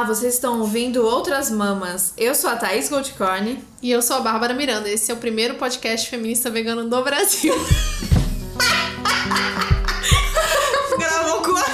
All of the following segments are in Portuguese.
Olá, vocês estão ouvindo Outras Mamas. Eu sou a Thaís Goldcorn. E eu sou a Bárbara Miranda. Esse é o primeiro podcast feminista vegano do Brasil. Gravou com a...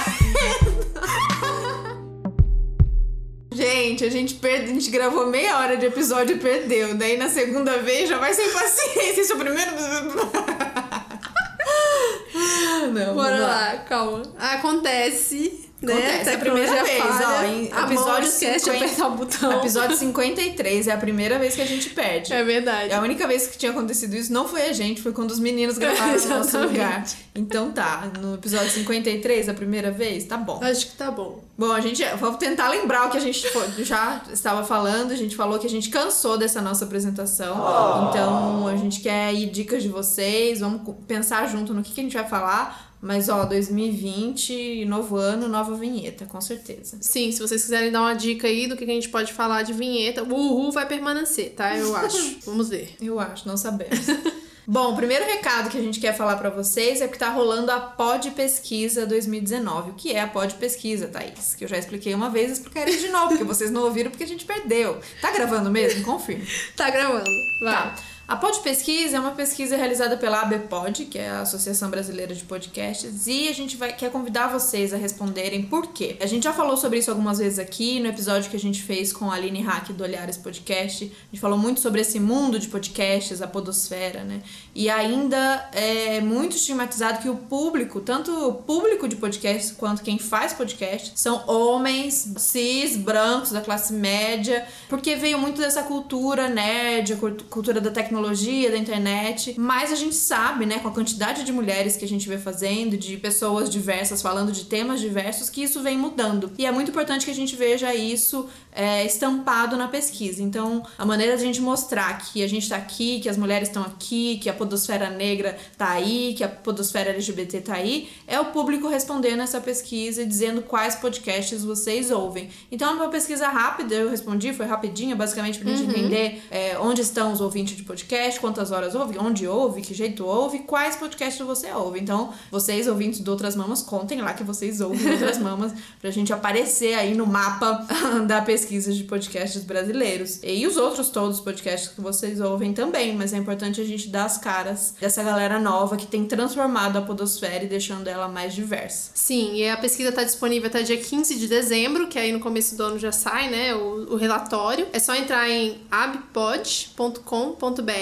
Gente, a gente, perde, a gente gravou meia hora de episódio e perdeu. Daí na segunda vez já vai sem paciência. Esse é o primeiro. Não, Bora lá, calma. Acontece né? Acontece, é a primeira vez, ó, em episódio 50, apertar o botão. Episódio 53 é a primeira vez que a gente perde. É verdade. É a única vez que tinha acontecido isso não foi a gente, foi quando os meninos gravaram no nosso lugar. Então tá, no episódio 53, a primeira vez, tá bom. Acho que tá bom. Bom, a gente vamos tentar lembrar o que a gente já estava falando. A gente falou que a gente cansou dessa nossa apresentação. Oh. Então a gente quer ir dicas de vocês, vamos pensar junto no que, que a gente vai falar mas, ó, 2020, novo ano, nova vinheta, com certeza. Sim, se vocês quiserem dar uma dica aí do que a gente pode falar de vinheta, o Uhu vai permanecer, tá? Eu acho. Vamos ver. Eu acho, não sabemos. Bom, o primeiro recado que a gente quer falar para vocês é que tá rolando a Pod Pesquisa 2019. O que é a Pod Pesquisa, Thaís? Que eu já expliquei uma vez e explicarei de novo, porque vocês não ouviram porque a gente perdeu. Tá gravando mesmo? Confirme. tá gravando. Vai. Tá. A Pod Pesquisa é uma pesquisa realizada pela ABPod, que é a Associação Brasileira de Podcasts, e a gente vai quer convidar vocês a responderem por quê. A gente já falou sobre isso algumas vezes aqui no episódio que a gente fez com a Aline Hack do Olhares Podcast. A gente falou muito sobre esse mundo de podcasts, a podosfera, né? E ainda é muito estigmatizado que o público, tanto o público de podcast quanto quem faz podcast, são homens cis, brancos, da classe média, porque veio muito dessa cultura nerd, cultura da tecnologia tecnologia, da internet, mas a gente sabe, né, com a quantidade de mulheres que a gente vê fazendo, de pessoas diversas falando de temas diversos, que isso vem mudando. E é muito importante que a gente veja isso é, estampado na pesquisa. Então, a maneira de a gente mostrar que a gente está aqui, que as mulheres estão aqui, que a podosfera negra tá aí, que a podosfera LGBT tá aí, é o público respondendo essa pesquisa e dizendo quais podcasts vocês ouvem. Então, é uma pesquisa rápida, eu respondi, foi rapidinha, basicamente pra gente uhum. entender é, onde estão os ouvintes de podcast podcast, quantas horas ouve, onde ouve, que jeito ouve, quais podcasts você ouve. Então, vocês, ouvintes de Outras Mamas, contem lá que vocês ouvem Outras Mamas pra gente aparecer aí no mapa da pesquisa de podcasts brasileiros. E os outros todos os podcasts que vocês ouvem também, mas é importante a gente dar as caras dessa galera nova que tem transformado a podosfera e deixando ela mais diversa. Sim, e a pesquisa tá disponível até dia 15 de dezembro, que aí no começo do ano já sai, né, o, o relatório. É só entrar em abpod.com.br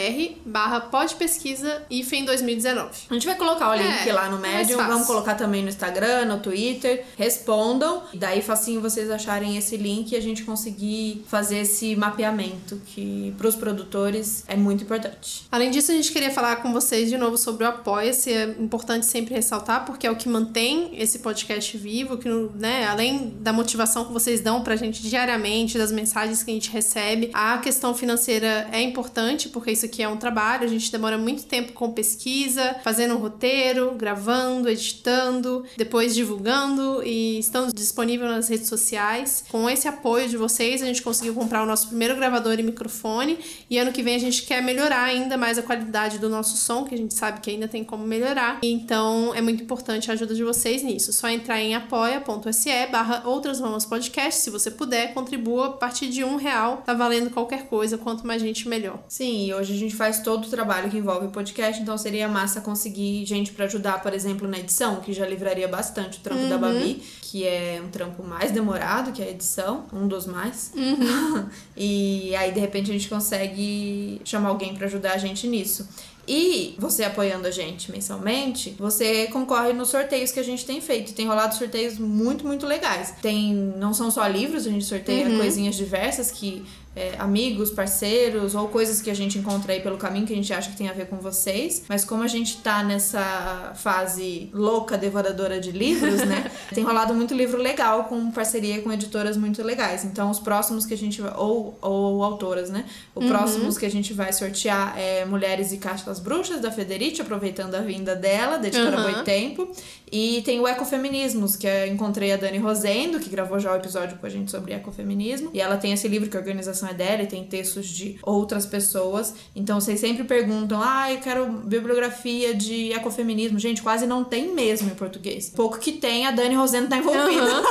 barra podpesquisa IFEM 2019. A gente vai colocar o link é, lá no Medium, vamos colocar também no Instagram, no Twitter. Respondam, e daí facinho vocês acharem esse link e a gente conseguir fazer esse mapeamento que para os produtores é muito importante. Além disso, a gente queria falar com vocês de novo sobre o Apoia-se. É importante sempre ressaltar, porque é o que mantém esse podcast vivo, que né, além da motivação que vocês dão pra gente diariamente, das mensagens que a gente recebe, a questão financeira é importante, porque isso aqui é um trabalho, a gente demora muito tempo com pesquisa, fazendo um roteiro, gravando, editando, depois divulgando e estamos disponíveis nas redes sociais. Com esse apoio de vocês, a gente conseguiu comprar o nosso primeiro gravador e microfone e ano que vem a gente quer melhorar ainda mais a qualidade do nosso som, que a gente sabe que ainda tem como melhorar. Então é muito importante a ajuda de vocês nisso. Só entrar em apoia.se barra outras mamas podcast, se você puder, contribua a partir de um real, tá valendo qualquer coisa, quanto mais gente melhor. Sim, e hoje a gente faz todo o trabalho que envolve o podcast, então seria massa conseguir gente para ajudar, por exemplo, na edição, que já livraria bastante o trampo uhum. da Babi, que é um trampo mais demorado que a edição, um dos mais. Uhum. e aí, de repente, a gente consegue chamar alguém para ajudar a gente nisso. E você apoiando a gente mensalmente, você concorre nos sorteios que a gente tem feito. Tem rolado sorteios muito, muito legais. Tem, não são só livros, a gente sorteia uhum. coisinhas diversas que é, amigos, parceiros ou coisas que a gente encontra aí pelo caminho que a gente acha que tem a ver com vocês. Mas como a gente tá nessa fase louca, devoradora de livros, né? tem rolado muito livro legal com parceria com editoras muito legais. Então, os próximos que a gente. Ou, ou autoras, né? Os uhum. próximos que a gente vai sortear é Mulheres e Castas Bruxas, da Federici, aproveitando a vinda dela, da editora uhum. Boitempo. E tem o Ecofeminismos, que eu encontrei a Dani Rosendo, que gravou já o episódio com a gente sobre ecofeminismo. E ela tem esse livro que é a Organização é dela e tem textos de outras pessoas. Então vocês sempre perguntam: ah, eu quero bibliografia de ecofeminismo. Gente, quase não tem mesmo em português. Pouco que tem, a Dani Rosendo tá envolvida. Uhum.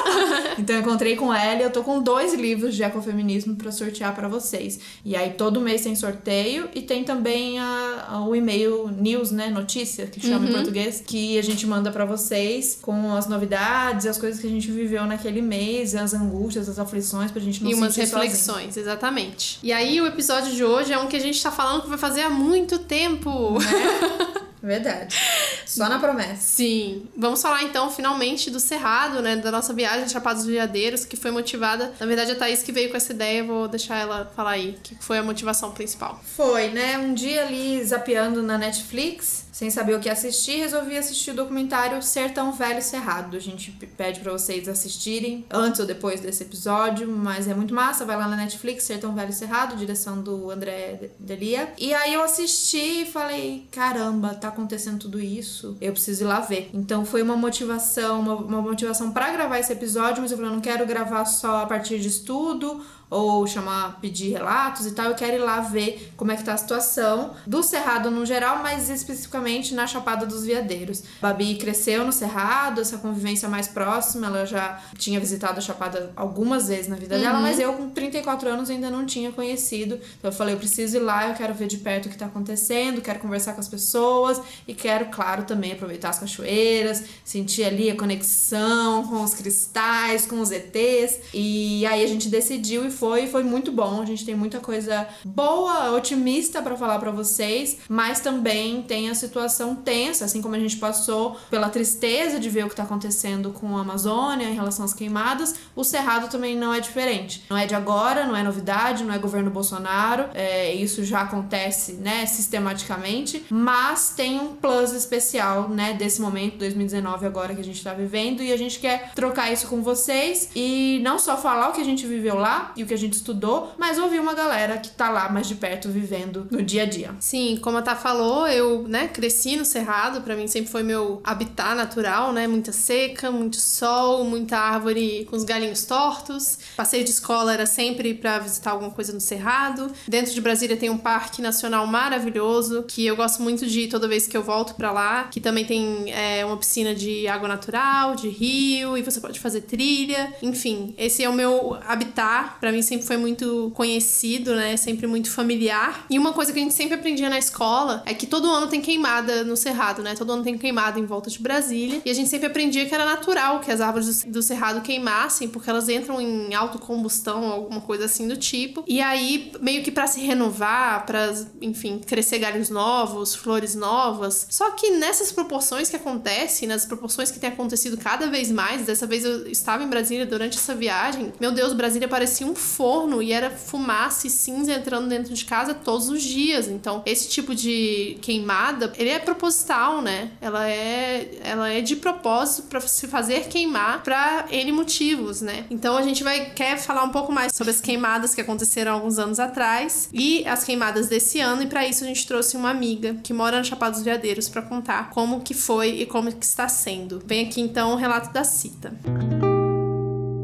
então eu encontrei com ela e eu tô com dois livros de ecofeminismo para sortear para vocês. E aí todo mês tem sorteio e tem também a, a o e-mail news, né? Notícia, que chama uhum. em português, que a gente manda para vocês com as novidades, as coisas que a gente viveu naquele mês, as angústias, as aflições, pra gente não E umas reflexões, sozinho. exatamente. E aí o episódio de hoje é um que a gente tá falando que vai fazer há muito tempo. Né? Verdade. Só na promessa. Sim. Vamos falar então, finalmente, do Cerrado, né? Da nossa viagem a Chapados Veadeiros, que foi motivada. Na verdade, a Thaís que veio com essa ideia, vou deixar ela falar aí, que foi a motivação principal. Foi, né? Um dia ali zapeando na Netflix, sem saber o que assistir, resolvi assistir o documentário Sertão Velho Cerrado. A gente pede para vocês assistirem antes ou depois desse episódio, mas é muito massa. Vai lá na Netflix, Sertão Velho Cerrado, direção do André Delia. E aí eu assisti e falei: caramba, tá acontecendo tudo isso, eu preciso ir lá ver. Então foi uma motivação, uma, uma motivação para gravar esse episódio, mas eu falei: eu não quero gravar só a partir de estudo ou chamar, pedir relatos e tal, eu quero ir lá ver como é que tá a situação do Cerrado no geral, mas especificamente na Chapada dos Veadeiros. Babi cresceu no Cerrado, essa convivência mais próxima, ela já tinha visitado a Chapada algumas vezes na vida uhum. dela, mas eu com 34 anos ainda não tinha conhecido. Então eu falei, eu preciso ir lá, eu quero ver de perto o que tá acontecendo, quero conversar com as pessoas e quero, claro, também aproveitar as cachoeiras, sentir ali a conexão com os cristais, com os ETs. E aí a gente decidiu e foi foi, foi muito bom. A gente tem muita coisa boa, otimista para falar para vocês, mas também tem a situação tensa, assim como a gente passou pela tristeza de ver o que tá acontecendo com a Amazônia em relação às queimadas, o Cerrado também não é diferente. Não é de agora, não é novidade, não é governo Bolsonaro, é, isso já acontece, né, sistematicamente, mas tem um plus especial, né, desse momento, 2019 agora que a gente tá vivendo, e a gente quer trocar isso com vocês e não só falar o que a gente viveu lá e o que a gente estudou, mas ouvir uma galera que tá lá mais de perto vivendo no dia a dia. Sim, como a Tá falou, eu, né, cresci no Cerrado, para mim sempre foi meu habitat natural, né? Muita seca, muito sol, muita árvore com os galinhos tortos. Passeio de escola era sempre para visitar alguma coisa no Cerrado. Dentro de Brasília tem um parque nacional maravilhoso que eu gosto muito de ir toda vez que eu volto para lá, que também tem é, uma piscina de água natural, de rio, e você pode fazer trilha. Enfim, esse é o meu habitat. Para mim sempre foi muito conhecido, né? Sempre muito familiar. E uma coisa que a gente sempre aprendia na escola é que todo ano tem queimada no Cerrado, né? Todo ano tem queimada em volta de Brasília. E a gente sempre aprendia que era natural que as árvores do Cerrado queimassem, porque elas entram em autocombustão, alguma coisa assim do tipo. E aí, meio que para se renovar, para, enfim, crescer galhos novos, flores novas. Só que nessas proporções que acontece, nas proporções que tem acontecido cada vez mais, dessa vez eu estava em Brasília durante essa viagem, meu Deus, Brasília parecia um forno e era fumaça e cinza entrando dentro de casa todos os dias. Então, esse tipo de queimada, ele é proposital, né? Ela é, ela é de propósito para se fazer queimar para N motivos, né? Então, a gente vai quer falar um pouco mais sobre as queimadas que aconteceram alguns anos atrás e as queimadas desse ano e para isso a gente trouxe uma amiga que mora na Chapada dos Veadeiros para contar como que foi e como que está sendo. Vem aqui então o relato da Cita. Música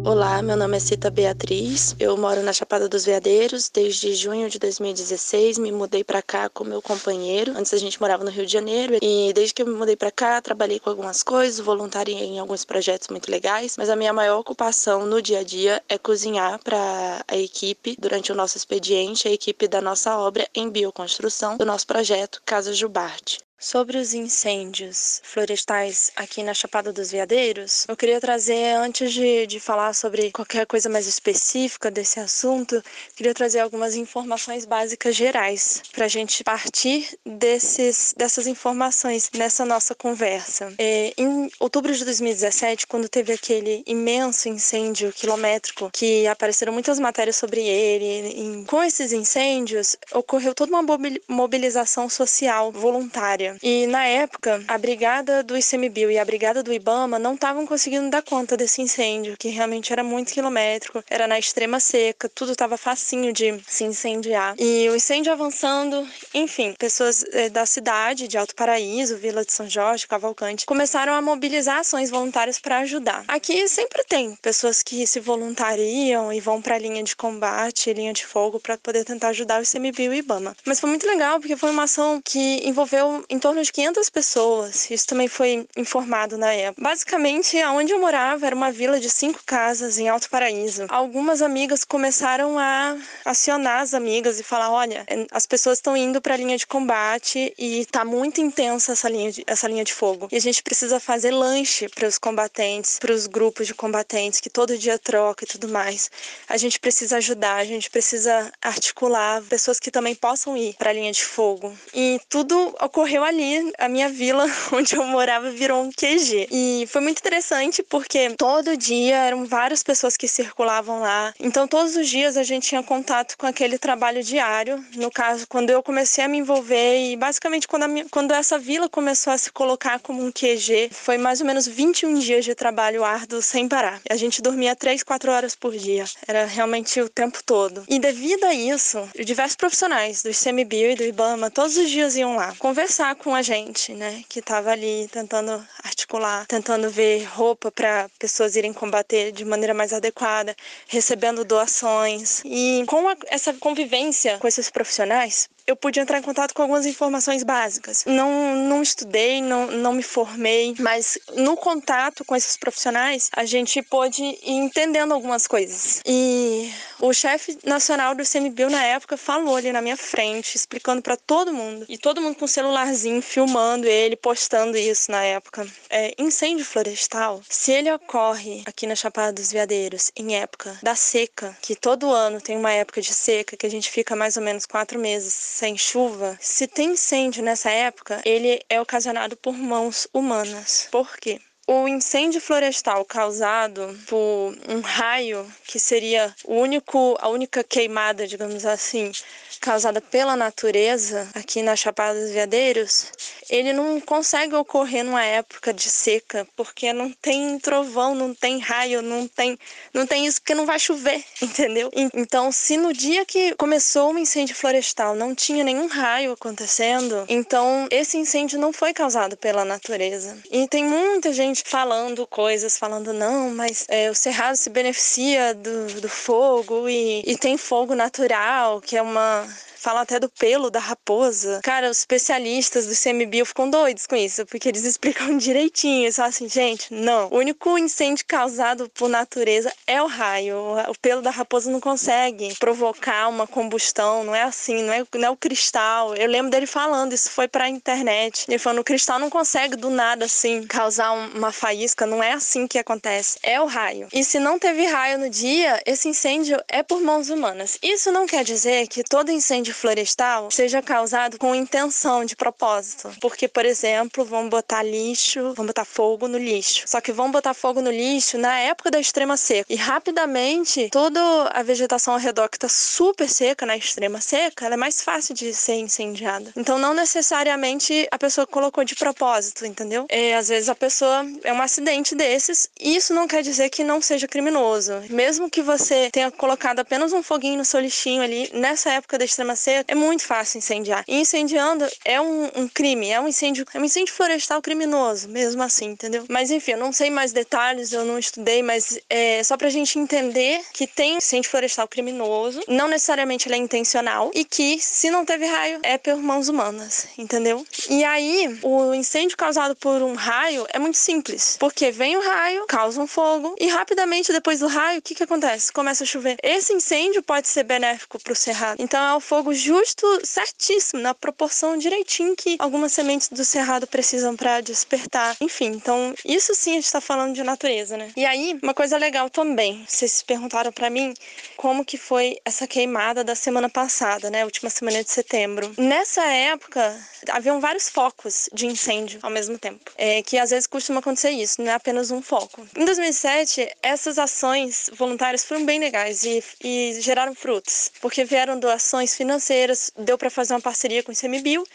Olá, meu nome é Cita Beatriz. Eu moro na Chapada dos Veadeiros desde junho de 2016. Me mudei para cá com meu companheiro. Antes a gente morava no Rio de Janeiro e desde que eu me mudei para cá, trabalhei com algumas coisas, voluntariei em alguns projetos muito legais, mas a minha maior ocupação no dia a dia é cozinhar para a equipe durante o nosso expediente, a equipe da nossa obra em bioconstrução do nosso projeto Casa Jubarte. Sobre os incêndios florestais aqui na Chapada dos Veadeiros, eu queria trazer, antes de, de falar sobre qualquer coisa mais específica desse assunto, queria trazer algumas informações básicas gerais para a gente partir desses, dessas informações nessa nossa conversa. É, em outubro de 2017, quando teve aquele imenso incêndio quilométrico, que apareceram muitas matérias sobre ele, em, com esses incêndios, ocorreu toda uma mobilização social voluntária dia. E na época, a brigada do ICMBio e a brigada do IBAMA não estavam conseguindo dar conta desse incêndio, que realmente era muito quilométrico, era na extrema seca, tudo estava facinho de se incendiar. E o incêndio avançando, enfim, pessoas eh, da cidade de Alto Paraíso, Vila de São Jorge, Cavalcante, começaram a mobilizar ações voluntárias para ajudar. Aqui sempre tem pessoas que se voluntariam e vão para a linha de combate, linha de fogo, para poder tentar ajudar o ICMBio e o IBAMA. Mas foi muito legal porque foi uma ação que envolveu torno de 500 pessoas. Isso também foi informado na época. Basicamente, aonde eu morava era uma vila de cinco casas em Alto Paraíso. Algumas amigas começaram a acionar as amigas e falar: olha, as pessoas estão indo para a linha de combate e tá muito intensa essa linha de, essa linha de fogo. E a gente precisa fazer lanche para os combatentes, para os grupos de combatentes que todo dia troca e tudo mais. A gente precisa ajudar, a gente precisa articular pessoas que também possam ir para a linha de fogo. E tudo ocorreu ali. A minha vila, onde eu morava, virou um QG. E foi muito interessante porque todo dia eram várias pessoas que circulavam lá. Então, todos os dias a gente tinha contato com aquele trabalho diário. No caso, quando eu comecei a me envolver e basicamente quando, minha, quando essa vila começou a se colocar como um QG, foi mais ou menos 21 dias de trabalho árduo sem parar. A gente dormia 3, 4 horas por dia. Era realmente o tempo todo. E devido a isso, diversos profissionais do ICMBio e do IBAMA todos os dias iam lá conversar com a gente, né, que estava ali tentando articular, tentando ver roupa para pessoas irem combater de maneira mais adequada, recebendo doações. E com a, essa convivência com esses profissionais, eu pude entrar em contato com algumas informações básicas. Não, não estudei, não, não me formei, mas no contato com esses profissionais, a gente pôde ir entendendo algumas coisas. E o chefe nacional do CMBio na época falou ali na minha frente, explicando para todo mundo, e todo mundo com celularzinho filmando ele, postando isso na época. É, incêndio florestal, se ele ocorre aqui na Chapada dos Veadeiros em época da seca, que todo ano tem uma época de seca, que a gente fica mais ou menos quatro meses sem chuva, se tem incêndio nessa época, ele é ocasionado por mãos humanas. Por quê? O incêndio florestal causado por um raio, que seria o único, a única queimada, digamos assim, causada pela natureza aqui na Chapada dos Veadeiros, ele não consegue ocorrer numa época de seca, porque não tem trovão, não tem raio, não tem, não tem isso porque não vai chover, entendeu? Então, se no dia que começou o incêndio florestal não tinha nenhum raio acontecendo, então esse incêndio não foi causado pela natureza. E tem muita gente falando coisas, falando não, mas é, o cerrado se beneficia do, do fogo e, e tem fogo natural, que é uma falam até do pelo da raposa. Cara, os especialistas do CMBio ficam doidos com isso, porque eles explicam direitinho. Eles falam assim, gente, não. O único incêndio causado por natureza é o raio. O pelo da raposa não consegue provocar uma combustão, não é assim, não é, não é o cristal. Eu lembro dele falando, isso foi pra internet. Ele falando, o cristal não consegue do nada assim causar uma faísca, não é assim que acontece. É o raio. E se não teve raio no dia, esse incêndio é por mãos humanas. Isso não quer dizer que todo incêndio incêndio florestal seja causado com intenção de propósito. Porque, por exemplo, vão botar lixo, vão botar fogo no lixo. Só que vão botar fogo no lixo na época da extrema seca. E rapidamente, toda a vegetação ao redor que está super seca, na extrema seca, ela é mais fácil de ser incendiada. Então, não necessariamente a pessoa colocou de propósito, entendeu? É, às vezes a pessoa é um acidente desses, e isso não quer dizer que não seja criminoso. Mesmo que você tenha colocado apenas um foguinho no seu lixinho ali, nessa época da extrema é muito fácil incendiar. E incendiando é um, um, crime, é um incêndio, é um incêndio florestal criminoso, mesmo assim, entendeu? Mas enfim, eu não sei mais detalhes, eu não estudei, mas é só pra gente entender que tem incêndio florestal criminoso, não necessariamente ele é intencional, e que se não teve raio, é por mãos humanas, entendeu? E aí, o incêndio causado por um raio é muito simples, porque vem o raio, causa um fogo, e rapidamente depois do raio, o que que acontece? Começa a chover. Esse incêndio pode ser benéfico pro cerrado. Então é o fogo justo, certíssimo, na proporção direitinho que algumas sementes do cerrado precisam para despertar. Enfim, então isso sim a gente está falando de natureza, né? E aí, uma coisa legal também, vocês perguntaram para mim como que foi essa queimada da semana passada, né? Última semana de setembro. Nessa época, haviam vários focos de incêndio ao mesmo tempo, é, que às vezes costuma acontecer isso, não é apenas um foco. Em 2007, essas ações voluntárias foram bem legais e, e geraram frutos, porque vieram doações financeiras financeiras, deu para fazer uma parceria com o ICMBio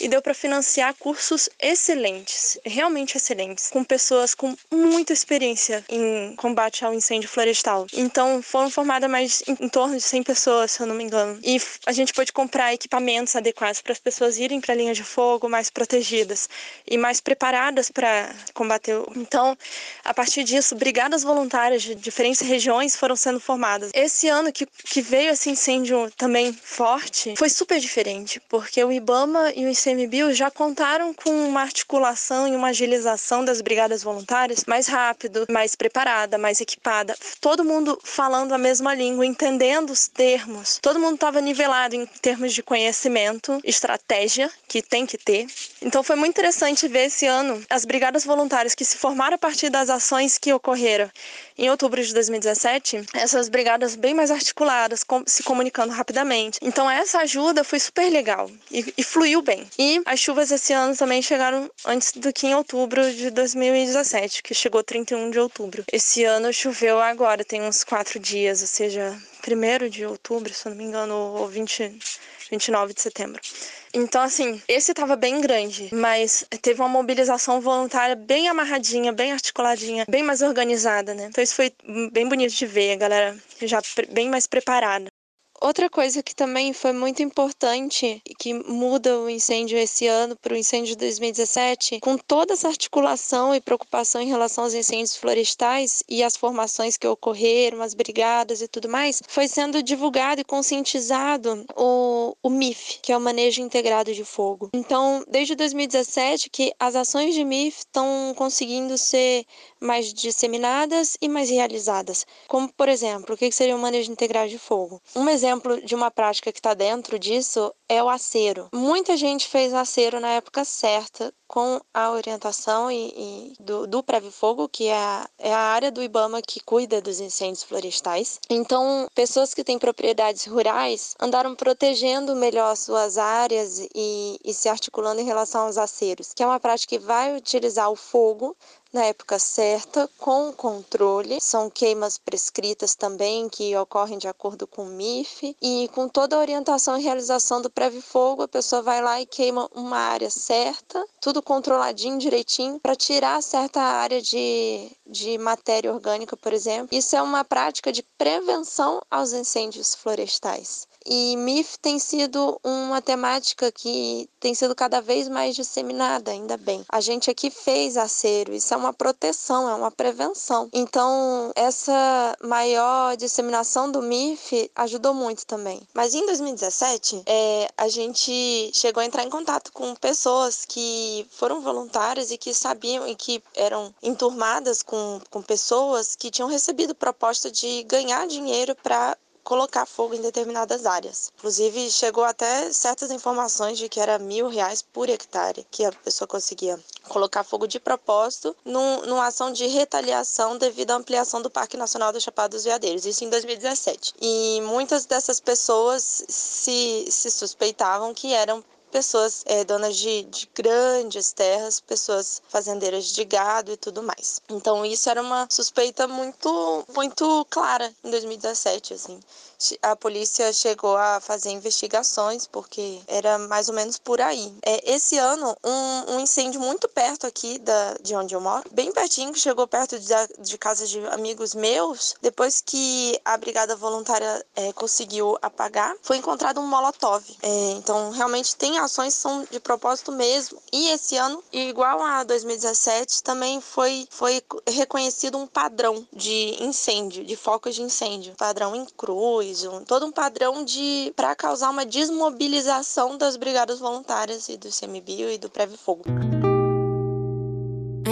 e deu para financiar cursos excelentes, realmente excelentes, com pessoas com muita experiência em combate ao incêndio florestal. Então, foram formadas mais em, torno de 100 pessoas, se eu não me engano. E a gente pôde comprar equipamentos adequados para as pessoas irem para a linha de fogo mais protegidas e mais preparadas para combater. Então, a partir disso, brigadas voluntárias de diferentes regiões foram sendo formadas. Esse ano que, que veio esse incêndio também forte, foi super diferente, porque o IBAMA e o ICMBio já contaram com uma articulação e uma agilização das brigadas voluntárias mais rápido, mais preparada, mais equipada. Todo mundo falando a mesma língua, entendendo os termos. Todo mundo estava nivelado em termos de conhecimento, estratégia, que tem que ter. Então foi muito interessante ver esse ano as brigadas voluntárias que se formaram a partir das ações que ocorreram em outubro de 2017, essas brigadas bem mais articuladas, se comunicando rapidamente. Então essa ajuda foi super legal e, e fluiu bem. E as chuvas esse ano também chegaram antes do que em outubro de 2017, que chegou 31 de outubro. Esse ano choveu agora, tem uns quatro dias, ou seja, primeiro de outubro, se eu não me engano, ou 20, 29 de setembro. Então, assim, esse tava bem grande, mas teve uma mobilização voluntária bem amarradinha, bem articuladinha, bem mais organizada, né? Então, isso foi bem bonito de ver, a galera já bem mais preparada. Outra coisa que também foi muito importante e que muda o incêndio esse ano para o incêndio de 2017, com toda essa articulação e preocupação em relação aos incêndios florestais e as formações que ocorreram, as brigadas e tudo mais, foi sendo divulgado e conscientizado o, o MIF, que é o Manejo Integrado de Fogo. Então, desde 2017 que as ações de MIF estão conseguindo ser mais disseminadas e mais realizadas. Como, por exemplo, o que seria o manejo integrado de fogo? Um exemplo de uma prática que está dentro disso é o acero. Muita gente fez acero na época certa, com a orientação e, e do, do Fogo, que é a, é a área do IBAMA que cuida dos incêndios florestais. Então, pessoas que têm propriedades rurais andaram protegendo melhor suas áreas e, e se articulando em relação aos aceros, que é uma prática que vai utilizar o fogo na época certa, com controle. São queimas prescritas também, que ocorrem de acordo com o MIF. E com toda a orientação e realização do Preve Fogo, a pessoa vai lá e queima uma área certa, tudo controladinho, direitinho, para tirar certa área de, de matéria orgânica, por exemplo. Isso é uma prática de prevenção aos incêndios florestais. E MIF tem sido uma temática que tem sido cada vez mais disseminada, ainda bem. A gente aqui fez acero, isso é uma proteção, é uma prevenção. Então, essa maior disseminação do MIF ajudou muito também. Mas em 2017, é, a gente chegou a entrar em contato com pessoas que foram voluntárias e que sabiam e que eram enturmadas com, com pessoas que tinham recebido proposta de ganhar dinheiro para colocar fogo em determinadas áreas. Inclusive, chegou até certas informações de que era mil reais por hectare que a pessoa conseguia colocar fogo de propósito num, numa ação de retaliação devido à ampliação do Parque Nacional do Chapada dos Veadeiros, isso em 2017. E muitas dessas pessoas se, se suspeitavam que eram pessoas é, donas de, de grandes terras, pessoas fazendeiras de gado e tudo mais. Então isso era uma suspeita muito, muito clara em 2017, assim a polícia chegou a fazer investigações, porque era mais ou menos por aí. É, esse ano, um, um incêndio muito perto aqui da, de onde eu moro, bem pertinho, que chegou perto de, de casa de amigos meus, depois que a brigada voluntária é, conseguiu apagar, foi encontrado um molotov. É, então, realmente tem ações são de propósito mesmo. E esse ano, igual a 2017, também foi, foi reconhecido um padrão de incêndio, de focos de incêndio. Padrão em cruz, todo um padrão de para causar uma desmobilização das brigadas voluntárias e do CMBio e do Preve Fogo.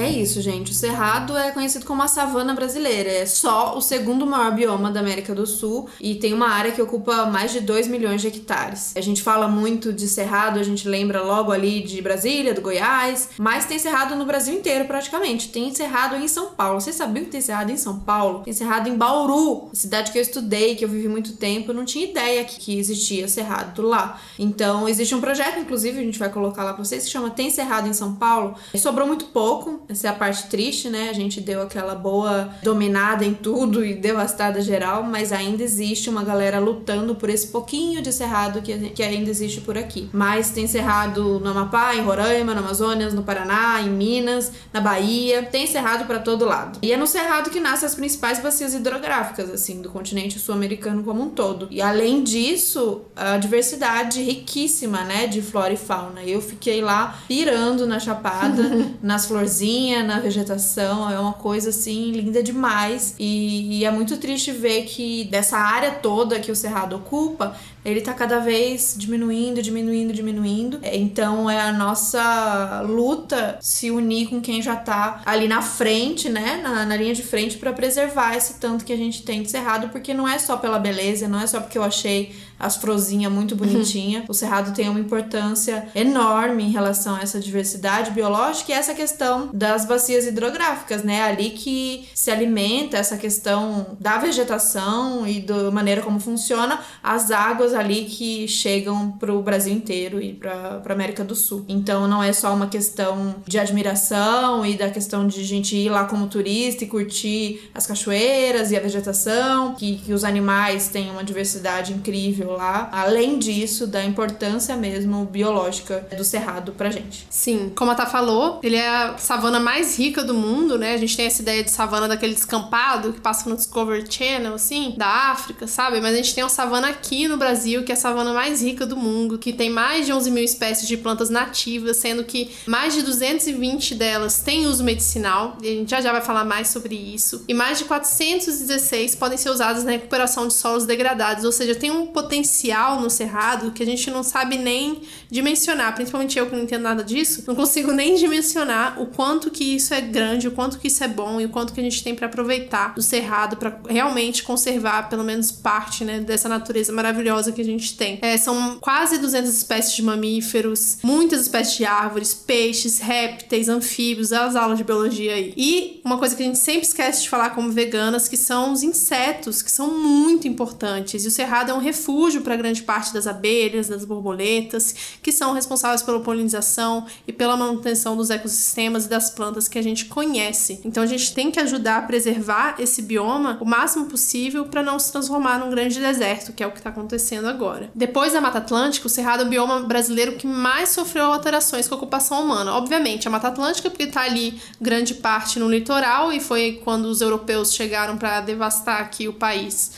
É isso, gente. O Cerrado é conhecido como a savana brasileira. É só o segundo maior bioma da América do Sul e tem uma área que ocupa mais de 2 milhões de hectares. A gente fala muito de Cerrado, a gente lembra logo ali de Brasília, do Goiás, mas tem Cerrado no Brasil inteiro praticamente. Tem Cerrado em São Paulo. Vocês sabiam que tem Cerrado em São Paulo? Tem Cerrado em Bauru, cidade que eu estudei, que eu vivi muito tempo. Eu não tinha ideia que existia Cerrado lá. Então, existe um projeto, inclusive, a gente vai colocar lá pra vocês, que chama Tem Cerrado em São Paulo. Sobrou muito pouco Essa é a parte triste, né? A gente deu aquela boa dominada em tudo e devastada geral, mas ainda existe uma galera lutando por esse pouquinho de cerrado que, que ainda existe por aqui. Mas tem cerrado no Amapá, em Roraima, no Amazonas, no Paraná, em Minas, na Bahia. Tem cerrado para todo lado. E é no cerrado que nascem as principais bacias hidrográficas, assim, do continente sul-americano como um todo. E além disso, a diversidade riquíssima, né, de flora e fauna. Eu fiquei lá pirando na chapada, nas florzinhas, na vegetação. É uma coisa assim linda demais. E, e é muito triste ver que dessa área toda que o cerrado ocupa, ele tá cada vez diminuindo, diminuindo, diminuindo. É, então é a nossa luta se unir com quem já tá ali na frente, né? Na, na linha de frente para preservar esse tanto que a gente tem de cerrado, porque não é só pela beleza, não é só porque eu achei as frozinhas muito bonitinha. o cerrado tem uma importância enorme em relação a essa diversidade biológica e essa questão das bacias hidrográficas, né? Ali que se alimenta essa questão da vegetação e da maneira como funciona as águas ali que chegam para o Brasil inteiro e para América do Sul. Então não é só uma questão de admiração e da questão de gente ir lá como turista e curtir as cachoeiras e a vegetação, que, que os animais têm uma diversidade incrível lá, além disso, da importância mesmo biológica do cerrado pra gente. Sim, como a Tá falou, ele é a savana mais rica do mundo, né? A gente tem essa ideia de savana daquele descampado que passa no Discovery Channel, assim, da África, sabe? Mas a gente tem uma savana aqui no Brasil, que é a savana mais rica do mundo, que tem mais de 11 mil espécies de plantas nativas, sendo que mais de 220 delas têm uso medicinal, e a gente já já vai falar mais sobre isso, e mais de 416 podem ser usadas na recuperação de solos degradados, ou seja, tem um potencial potencial no cerrado que a gente não sabe nem dimensionar, principalmente eu que não entendo nada disso, não consigo nem dimensionar o quanto que isso é grande, o quanto que isso é bom e o quanto que a gente tem para aproveitar do cerrado para realmente conservar pelo menos parte, né, dessa natureza maravilhosa que a gente tem. É, são quase 200 espécies de mamíferos, muitas espécies de árvores, peixes, répteis, anfíbios, as aulas de biologia aí. E uma coisa que a gente sempre esquece de falar como veganas, que são os insetos, que são muito importantes. E o cerrado é um refúgio refúgio para grande parte das abelhas, das borboletas, que são responsáveis pela polinização e pela manutenção dos ecossistemas e das plantas que a gente conhece. Então a gente tem que ajudar a preservar esse bioma o máximo possível para não se transformar num grande deserto, que é o que está acontecendo agora. Depois da Mata Atlântica, o Cerrado é o bioma brasileiro que mais sofreu alterações com a ocupação humana. Obviamente, a Mata Atlântica, porque está ali grande parte no litoral e foi quando os europeus chegaram para devastar aqui o país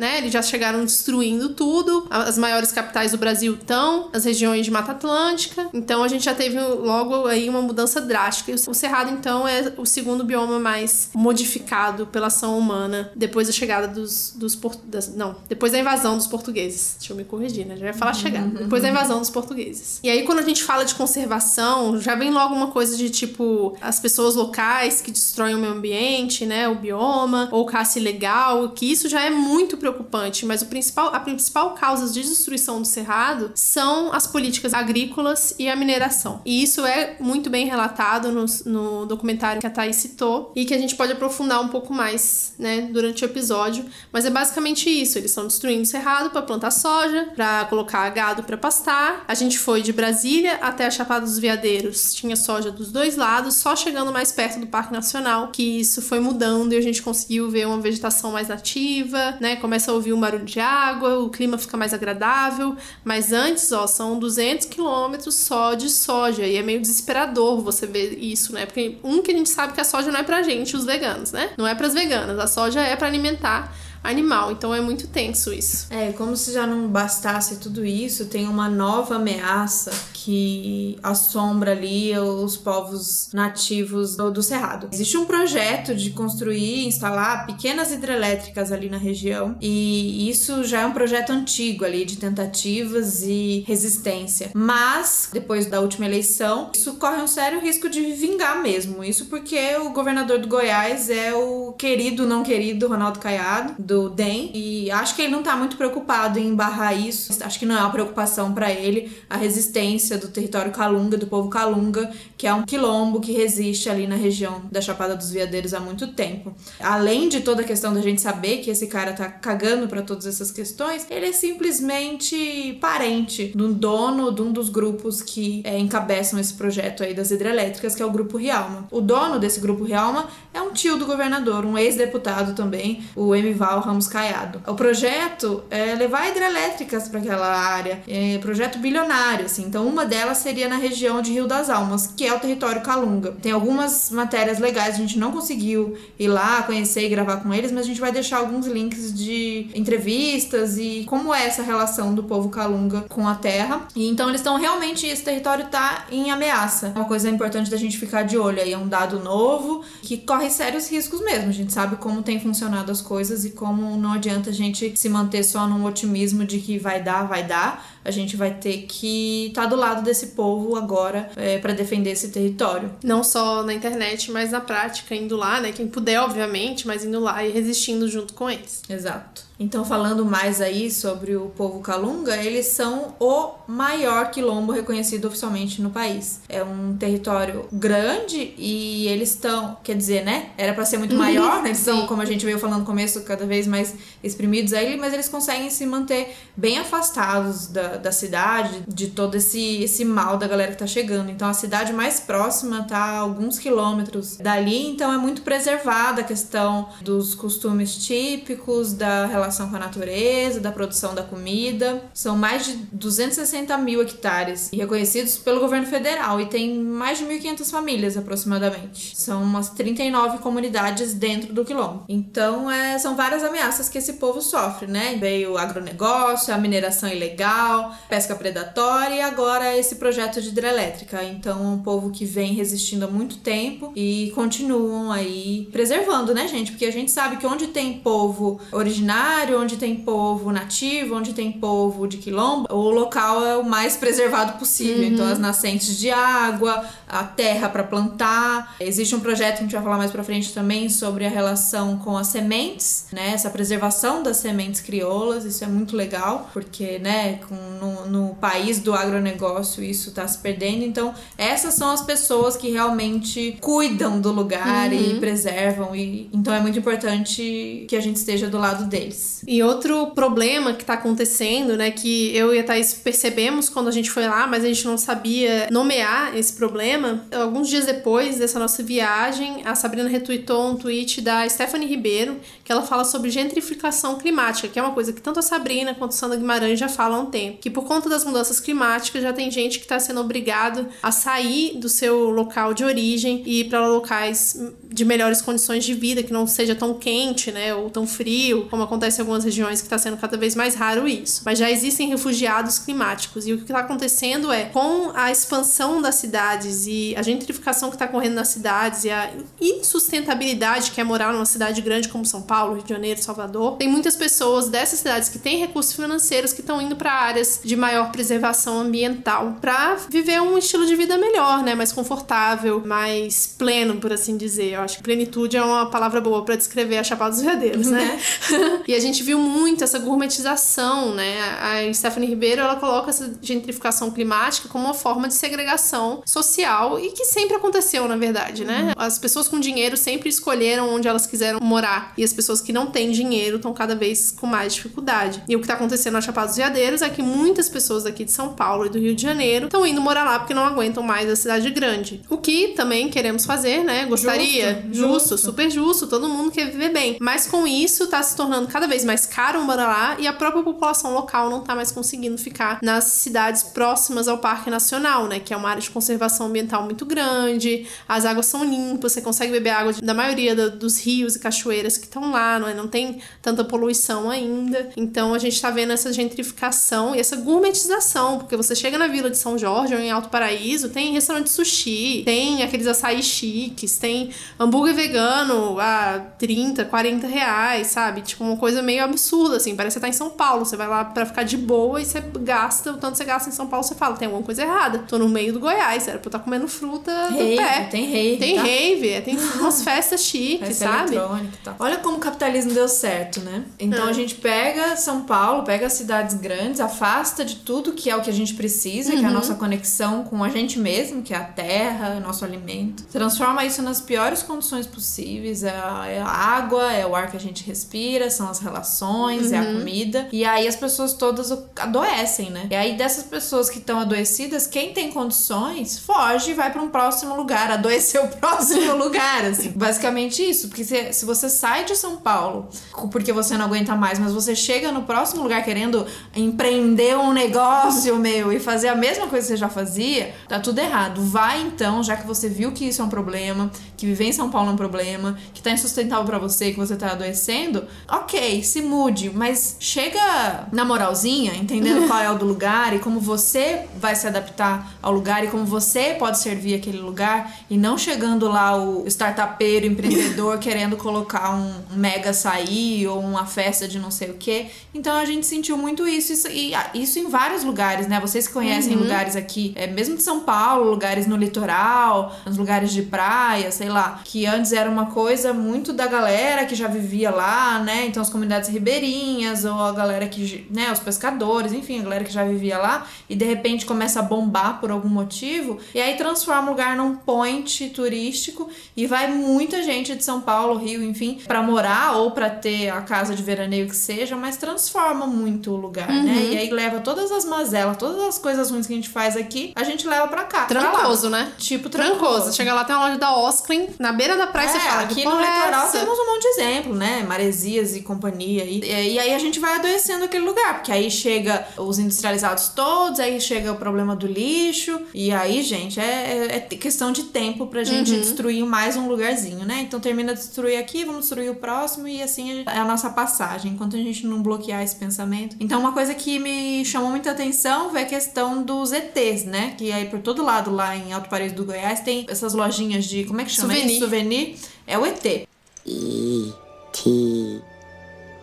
né? Eles já chegaram destruindo tudo. As maiores capitais do Brasil estão as regiões de Mata Atlântica. Então a gente já teve logo aí uma mudança drástica. E o Cerrado, então, é o segundo bioma mais modificado pela ação humana depois da chegada dos, dos das, não, depois da invasão dos portugueses. Deixa eu me corrigir, né? Já ia falar chegada. Uhum. Depois da invasão dos portugueses. E aí, quando a gente fala de conservação, já vem logo uma coisa de tipo as pessoas locais que destroem o meio ambiente, né? O bioma, ou caça ilegal, que isso já é muito preocupante preocupante, mas o principal, a principal causa de destruição do cerrado são as políticas agrícolas e a mineração. E isso é muito bem relatado no, no documentário que a Thaís citou e que a gente pode aprofundar um pouco mais, né, durante o episódio. Mas é basicamente isso: eles estão destruindo o cerrado para plantar soja, para colocar gado para pastar. A gente foi de Brasília até a Chapada dos Veadeiros, tinha soja dos dois lados, só chegando mais perto do Parque Nacional que isso foi mudando e a gente conseguiu ver uma vegetação mais nativa, né? Começa começa a ouvir um barulho de água, o clima fica mais agradável, mas antes, ó, são 200 quilômetros só de soja e é meio desesperador você ver isso, né? Porque um que a gente sabe que a soja não é pra gente, os veganos, né? Não é para as veganas, a soja é para alimentar animal. Então é muito tenso isso. É, como se já não bastasse tudo isso, tem uma nova ameaça que assombra ali os povos nativos do, do Cerrado. Existe um projeto de construir instalar pequenas hidrelétricas ali na região, e isso já é um projeto antigo ali de tentativas e resistência. Mas, depois da última eleição, isso corre um sério risco de vingar mesmo. Isso porque o governador do Goiás é o querido, não querido Ronaldo Caiado, do DEM e acho que ele não tá muito preocupado em barrar isso. Acho que não é uma preocupação para ele a resistência do território Calunga, do povo Calunga, que é um quilombo que resiste ali na região da Chapada dos Veadeiros há muito tempo. Além de toda a questão da gente saber que esse cara tá cagando para todas essas questões, ele é simplesmente parente do dono de um dos grupos que é, encabeçam esse projeto aí das hidrelétricas, que é o Grupo Rialma. O dono desse Grupo Rialma é um tio do governador, um ex-deputado também, o Emival Ramos Caiado. O projeto é levar hidrelétricas para aquela área, é projeto bilionário, assim. Então, uma delas seria na região de Rio das Almas, que é o território Calunga. Tem algumas matérias legais, a gente não conseguiu ir lá conhecer e gravar com eles, mas a gente vai deixar alguns links de entrevistas e como é essa relação do povo Calunga com a terra. E então eles estão realmente esse território está em ameaça. Uma coisa importante da gente ficar de olho aí é um dado novo que corre sérios riscos mesmo. A gente sabe como tem funcionado as coisas e como não adianta a gente se manter só num otimismo de que vai dar, vai dar a gente vai ter que estar tá do lado desse povo agora é, para defender esse território. Não só na internet, mas na prática, indo lá, né? Quem puder, obviamente, mas indo lá e resistindo junto com eles. Exato. Então, falando mais aí sobre o povo Calunga, eles são o maior quilombo reconhecido oficialmente no país. É um território grande e eles estão, quer dizer, né? Era para ser muito maior, né? Eles são, como a gente veio falando no começo, cada vez mais exprimidos aí, mas eles conseguem se manter bem afastados da, da cidade, de todo esse, esse mal da galera que tá chegando. Então, a cidade mais próxima tá alguns quilômetros dali, então é muito preservada a questão dos costumes típicos, da relação com a natureza, da produção da comida. São mais de 260 mil hectares reconhecidos pelo governo federal e tem mais de 1.500 famílias aproximadamente. São umas 39 comunidades dentro do quilombo. Então, é, são várias ameaças que esse povo sofre, né? Veio o agronegócio, a mineração ilegal, pesca predatória e agora esse projeto de hidrelétrica. Então, é um povo que vem resistindo há muito tempo e continuam aí preservando, né, gente? Porque a gente sabe que onde tem povo originário, onde tem povo nativo, onde tem povo de quilombo, o local é o mais preservado possível. Então, uhum. Então, as nascentes de água, a terra para plantar. Existe um projeto que a gente vai falar mais para frente também sobre a relação com as sementes, né? Essa preservação das sementes crioulas, isso é muito legal, porque, né, com, no, no país do agronegócio isso está se perdendo. Então, essas são as pessoas que realmente cuidam do lugar uhum. e preservam. E, então, é muito importante que a gente esteja do lado deles. E outro problema que tá acontecendo, né, que eu e a Thaís percebemos quando a gente foi lá, mas a gente não sabia nomear esse problema. Alguns dias depois dessa nossa viagem, a Sabrina retweetou um tweet da Stephanie Ribeiro, que ela fala sobre gentrificação climática, que é uma coisa que tanto a Sabrina quanto Sandra Guimarães já falam há um tempo. Que por conta das mudanças climáticas já tem gente que está sendo obrigado a sair do seu local de origem e ir para locais de melhores condições de vida, que não seja tão quente, né, ou tão frio, como acontece em algumas regiões que está sendo cada vez mais raro isso. Mas já existem refugiados climáticos e o que está acontecendo é com a expansão das cidades e a gentrificação que está correndo nas cidades e a insustentabilidade que é morar numa cidade grande como São Paulo, Rio de Janeiro, Salvador, tem muitas pessoas dessas cidades que têm recursos financeiros que estão indo para áreas de maior preservação ambiental para viver um estilo de vida melhor, né, mais confortável, mais pleno, por assim dizer. Eu acho que plenitude é uma palavra boa para descrever a Chapada dos Veadeiros, né? né? e a gente viu muito essa gourmetização, né? A Stephanie Ribeiro, ela coloca essa gentrificação climática como uma forma de segregação social e que sempre aconteceu, na verdade, né? Uhum. As pessoas com dinheiro sempre escolheram onde elas quiseram morar e as pessoas que não têm dinheiro estão cada vez com mais dificuldade. E o que está acontecendo na Chapada dos Veadeiros é que muitas pessoas daqui de São Paulo e do Rio de Janeiro estão indo morar lá porque não aguentam mais a cidade grande. O que também queremos fazer, né? Gostaria. Justo, justo, justo. super justo. Todo mundo quer viver bem. Mas com isso tá se tornando cada vez mais caro morar lá e a própria população local não tá mais conseguindo ficar nas cidades próximas ao Parque Nacional, né? Que é uma área de conservação ambiental muito grande, as águas são limpas, você consegue beber água da maioria dos rios e cachoeiras que estão lá, não, é? não tem tanta poluição ainda. Então a gente tá vendo essa gentrificação e essa gourmetização, porque você chega na Vila de São Jorge ou em Alto Paraíso, tem restaurante sushi, tem aqueles açaí chiques, tem hambúrguer vegano a 30, 40 reais, sabe? Tipo, uma coisa meio absurda, assim. Parece que você tá em São Paulo. Você vai lá pra ficar de boa e você gasta, o tanto você gasta em São Paulo, você fala, tem alguma coisa errada. Tô no meio do Goiás, era pra eu estar tá comendo fruta rave, do pé. Tem rave. Tem tá? rave, é, tem umas festas chiques, Festa sabe? eletrônica tal. Olha como o capitalismo deu certo, né? Então Ah. a gente pega São Paulo, pega as cidades grandes, afasta de tudo que é o que a gente precisa, que é a Uhum. nossa conexão com a gente mesmo, que é a terra, nosso alimento. Transforma isso nas piores condições possíveis. É a, é a água, é o ar que a gente respira, são as relações, é a Uhum. comida. E aí as pessoas todas adoecem, né? E aí dessas pessoas que estão adoecidas, quem tem condições, foge e vai para um próximo lugar, adoecer o próximo lugar, assim. Basicamente isso, porque se, se você sai de São Paulo porque você não aguenta mais, mas você chega no próximo lugar querendo empreender um negócio, meu, e fazer a mesma coisa que você já fazia, tá tudo errado. Vai então, já que você viu que isso é um problema, que viver em São Paulo é um problema, que tá insustentável para você, que você tá adoecendo, ok, se mude, mas chega na moralzinha, entendendo qual é o do lugar e como você vai se adaptar ao lugar e como você pode servir aquele lugar e não chegando lá o startupeiro, empreendedor querendo colocar um mega açaí ou uma festa de não sei o que. Então a gente sentiu muito isso, isso e isso em vários lugares, né? Vocês que conhecem lugares aqui, é, mesmo de São Paulo, lugares no litoral, nos lugares de praia, sei lá, que antes era uma coisa muito da galera que já vivia lá, né? Então as comunidades ribeirinhas ou a galera que, né, os pescadores, enfim, a galera que já vivia lá e de repente começa a bombar por algum motivo e aí transforma o lugar num point turístico e vai muita gente de São Paulo, Rio, enfim, para morar ou para ter a casa de veraneio que seja, mas transforma muito o lugar, né? E aí leva todas as mazelas, todas as coisas ruins que a gente faz aqui, a gente leva pra cá. pra. Trancoso, né? Tipo Trancoso. trancoso. Chega lá, tem uma loja da Osklin, na beira da praia, É, você fala, aqui no é litoral essa? temos um monte de exemplo, né? Maresias e companhia. E, e aí a gente vai adoecendo aquele lugar, porque aí chega os industrializados todos, aí chega o problema do lixo, e aí, gente, é, é questão de tempo pra gente Uhum. destruir mais um lugarzinho, né? Então termina de destruir aqui, vamos destruir o próximo, e assim é a nossa passagem, enquanto a gente não bloquear esse pensamento. Então, uma coisa que me chamou muita atenção foi a questão dos ETs, né? Que aí por todo lado lá em Alto Paraíso do Goiás tem essas lojinhas de. Como é que chama Souvenir. Souvenir. É o ET. E.T.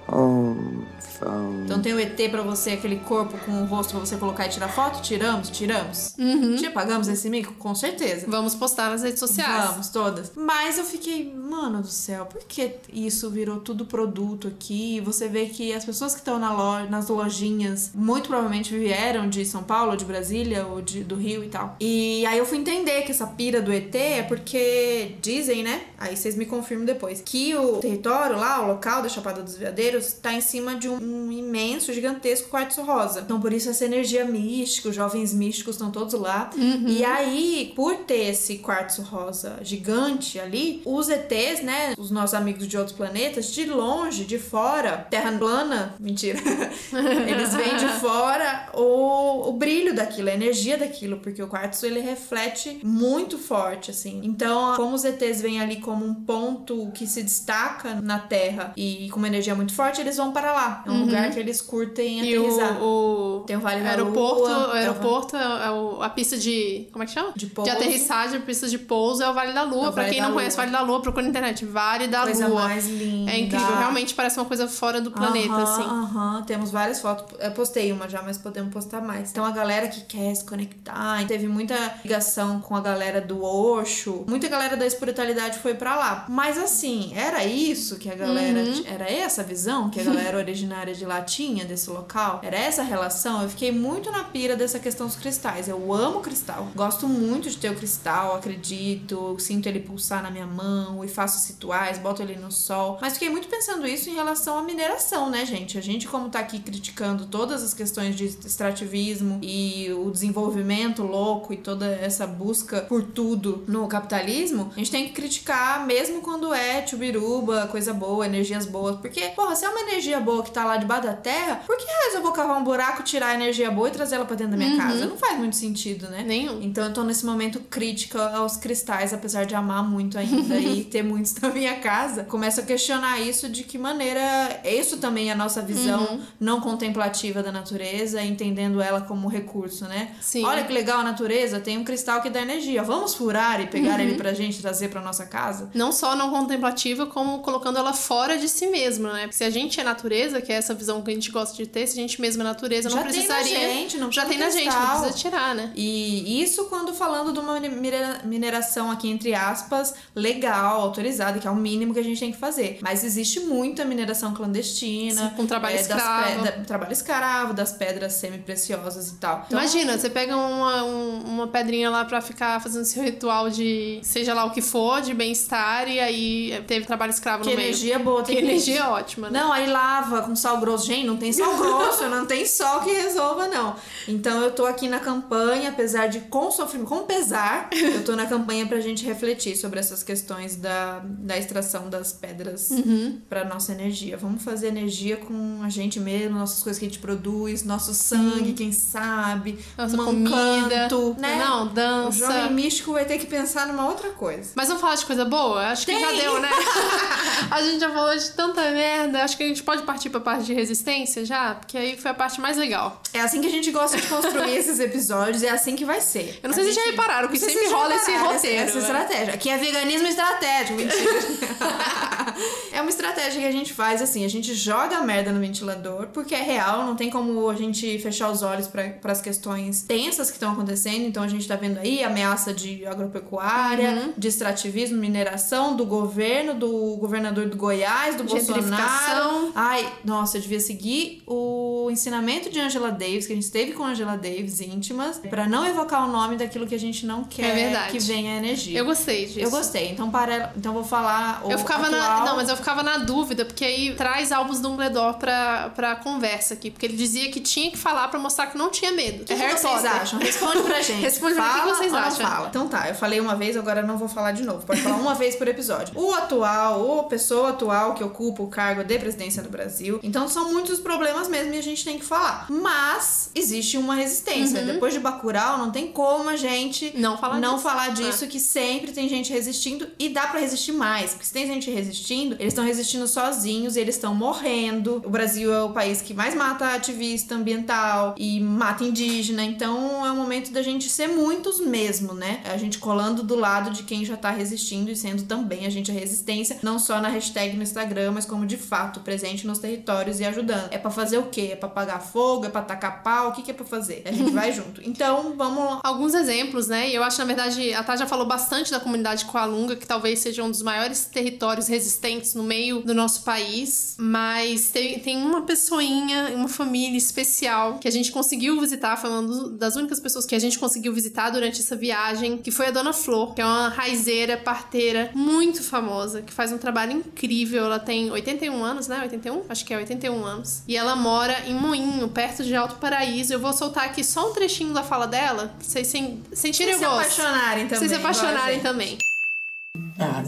Home Phone. Então tem o ET pra você, aquele corpo com o rosto pra você colocar e tirar foto? Tiramos? Tiramos. Uhum. Já pagamos esse mico? Com certeza. Vamos postar nas redes sociais. Vamos, todas. Mas eu fiquei, mano do céu, por que isso virou tudo produto aqui? Você vê que as pessoas que estão na loja, nas lojinhas, muito provavelmente vieram de São Paulo, ou de Brasília, ou de, do Rio e tal. E aí eu fui entender que essa pira do ET é porque dizem, né? Aí vocês me confirmam depois. Que o território lá, o local da Chapada dos Veadeiros, tá em cima de um, um imenso, gigantesco quartzo rosa. Então por isso essa energia mística, os jovens místicos estão todos lá. E aí, por ter esse quartzo rosa gigante ali, os ETs, né? Os nossos amigos de outros planetas, de longe, de fora, terra plana, mentira. Eles veem de fora o, o brilho daquilo, a energia daquilo, porque o quartzo ele reflete muito forte, assim. Então, como os ETs vêm ali como um ponto que se destaca na Terra e com uma energia muito forte, eles vão para lá. É um lugar que eles curtem E aterrissar. o, o Tem o Vale da aeroporto, Lua, o aeroporto é o- a pista de. Como é que chama? De pouso. aterrissagem, a pista de pouso é o Vale da Lua. É pra Vale quem não Lua. conhece o Vale da Lua, procura na internet. Vale da Coisa Lua. mais linda. É incrível, realmente parece uma coisa fora do planeta, Aham, assim. Aham, temos várias fotos. Eu postei uma já, mas podemos postar mais. Então a galera que quer se conectar, teve muita ligação com a galera do Osho, muita galera da espiritualidade foi pra lá. Mas assim, era isso que a galera. Uhum. Era essa a visão que a galera originária de lá tinha desse local? Era essa relação? Eu fiquei muito na pira dessa questão dos cristais. Eu amo cristal. Gosto muito de ter o cristal, acredito, sinto ele pulsar na minha mão e faço rituais, boto ele no sol. Mas fiquei muito pensando isso em relação à mineração, né, gente? A gente, como tá aqui criticando todas as questões de extrativismo e o desenvolvimento louco e toda essa busca por tudo no capitalismo, a gente tem que criticar mesmo quando é chubiruba, coisa boa, energias boas. Porque, porra, se é uma energia boa que tá lá debaixo da terra, por que raios eu vou cavar um buraco, tirar a energia boa e trazer ela pra dentro da minha casa? Não faz muito sentido, né? Nenhum. Então eu tô nesse momento crítica aos cristais, apesar de amar muito ainda e ter muitos na minha casa. Começo a questionar isso de que maneira isso também é a nossa visão não contemplativa da natureza, entendendo ela como recurso curso, né? Sim. Olha que legal a natureza, tem um cristal que dá energia. Vamos furar e pegar Uhum. ele pra gente trazer pra nossa casa? Não só não contemplativa, como colocando ela fora de si mesma, né? Porque se a gente é natureza, que é essa visão que a gente gosta de ter, se a gente mesma é natureza, não Já tem na precisaria. gente, não já tem na gente, não precisa tirar, né? E isso quando falando de uma minera- mineração aqui, entre aspas, legal, autorizada, que é o mínimo que a gente tem que fazer. Mas existe muita mineração clandestina. Sim, com trabalho é, escravo. da- trabalho escravo, das pedras semi-preciosas e tal. Então, Imagina, você pega uma, um- uma pedrinha lá pra ficar fazendo seu ritual de seja lá o que for, de bem-estar, e aí teve trabalho escravo Que no meio. energia boa Que energia ótima, né? Não, aí lava com sal grosso. Gente, não tem sal grosso, não tem sol que resolva, não. Então eu tô aqui na campanha, apesar de com sofrimento, com pesar, eu tô na campanha pra gente refletir sobre essas questões da, da extração das pedras Uhum. pra nossa energia. Vamos fazer energia com a gente mesmo, nossas coisas que a gente produz, nosso sangue, quem sabe, Nossa um comida. canto, né? Não, O dança. jovem místico vai ter que pensar numa outra coisa. Mas vamos falar de coisa boa? Acho que Tem. já deu, né? a gente já falou de tanta merda. Acho que a gente pode partir pra parte de resistência já, porque aí foi a parte mais legal. É assim que a gente gosta de construir esses episódios, é assim que vai ser. Eu não sei A se vocês já repararam que sempre rola esse roteiro, Essa, essa né? estratégia. Aqui é veganismo estratégico, mentira. é uma estratégia que a gente faz assim: a gente joga a merda no ventilador, porque é real, não tem como a gente fechar os olhos para as questões tensas que estão acontecendo. Então a gente tá vendo aí ameaça de agropecuária, Uhum. de extrativismo, mineração, do governo, do governador do Goiás, do Bolsonaro. Ai, nossa, eu devia seguir o ensinamento de Angela Davis, que a gente esteve com Angela Davis íntimas, pra não evocar o nome daquilo que a gente não quer É que venha a energia. Eu gostei disso. Eu gostei, então para, então vou falar o Eu ficava na. Atual. Não, mas eu ficava na dúvida, porque aí traz Albus Dumbledore pra, pra conversa aqui. Porque ele dizia que tinha que falar pra mostrar que não tinha medo. O que, é que vocês Potter. acham? Responde pra gente. Responde pra mim, o que fala vocês acham? Fala. Então tá, eu falei uma vez, agora não vou falar de novo. Pode falar uma vez por episódio. O atual, ou pessoa atual que ocupa o cargo de presidência do Brasil. Então são muitos problemas mesmo e a gente tem que falar. Mas existe uma resistência. Depois de Bacurau, não tem como a gente Uhum. Não falar não disso. falar disso, que sempre tem gente resistindo e dá pra resistir mais. Porque se tem gente resistindo, eles estão resistindo sozinhos e eles estão morrendo. O Brasil é o país que mais mata ativista ambiental e mata indígena. Então é o momento da gente ser muitos mesmo, né? A gente colando do lado de quem já tá resistindo e sendo também a gente a resistência, não só na hashtag no Instagram, mas como de fato presente nos territórios e ajudando. É pra fazer o quê? É pra apagar fogo? É pra tacar pau? O que, que é pra fazer? A gente vai junto. Então vamos lá. Alguns exemplos, né? E eu acho, na verdade, a Tá já falou bastante da comunidade Coalunga, que talvez seja um dos maiores territórios resistentes no meio do nosso país. Mas tem, tem uma pessoinha, uma família especial que a gente conseguiu visitar, foi uma do- das únicas pessoas que a gente conseguiu visitar durante essa viagem, que foi a Dona Flor, que é uma raizeira, parteira, muito famosa, que faz um trabalho incrível. Ela tem 81 anos, né? 81? Acho que é 81 anos. E ela mora em Moinho, perto de Alto Paraíso. Eu vou soltar aqui só um trechinho da fala dela, pra vocês sen- sentirem se o gosto. apaixonarem também. Vocês se apaixonarem também.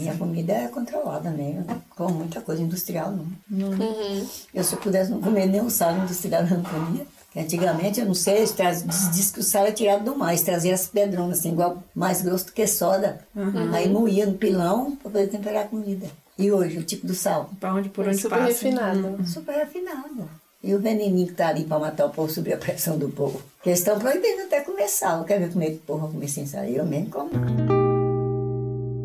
Minha comida é controlada mesmo. Não como muita coisa industrial, não. não. Eu, se eu pudesse não comer nem o sal industrial, eu não comia. Antigamente, eu não sei, eles traz- diz, diz que o sal é tirado do mais, trazia as pedronas, assim, igual mais grosso do que soda. Aí moía no pilão para poder temperar a comida. E hoje, o tipo do sal? Pra onde por onde Super passa. refinado. Super refinado. E o veneninho que tá ali para matar o povo, subir a pressão do povo. Porque eles estão proibindo até comer sal. Quer ver como é que o povo vai comer sem sal? Eu mesmo como.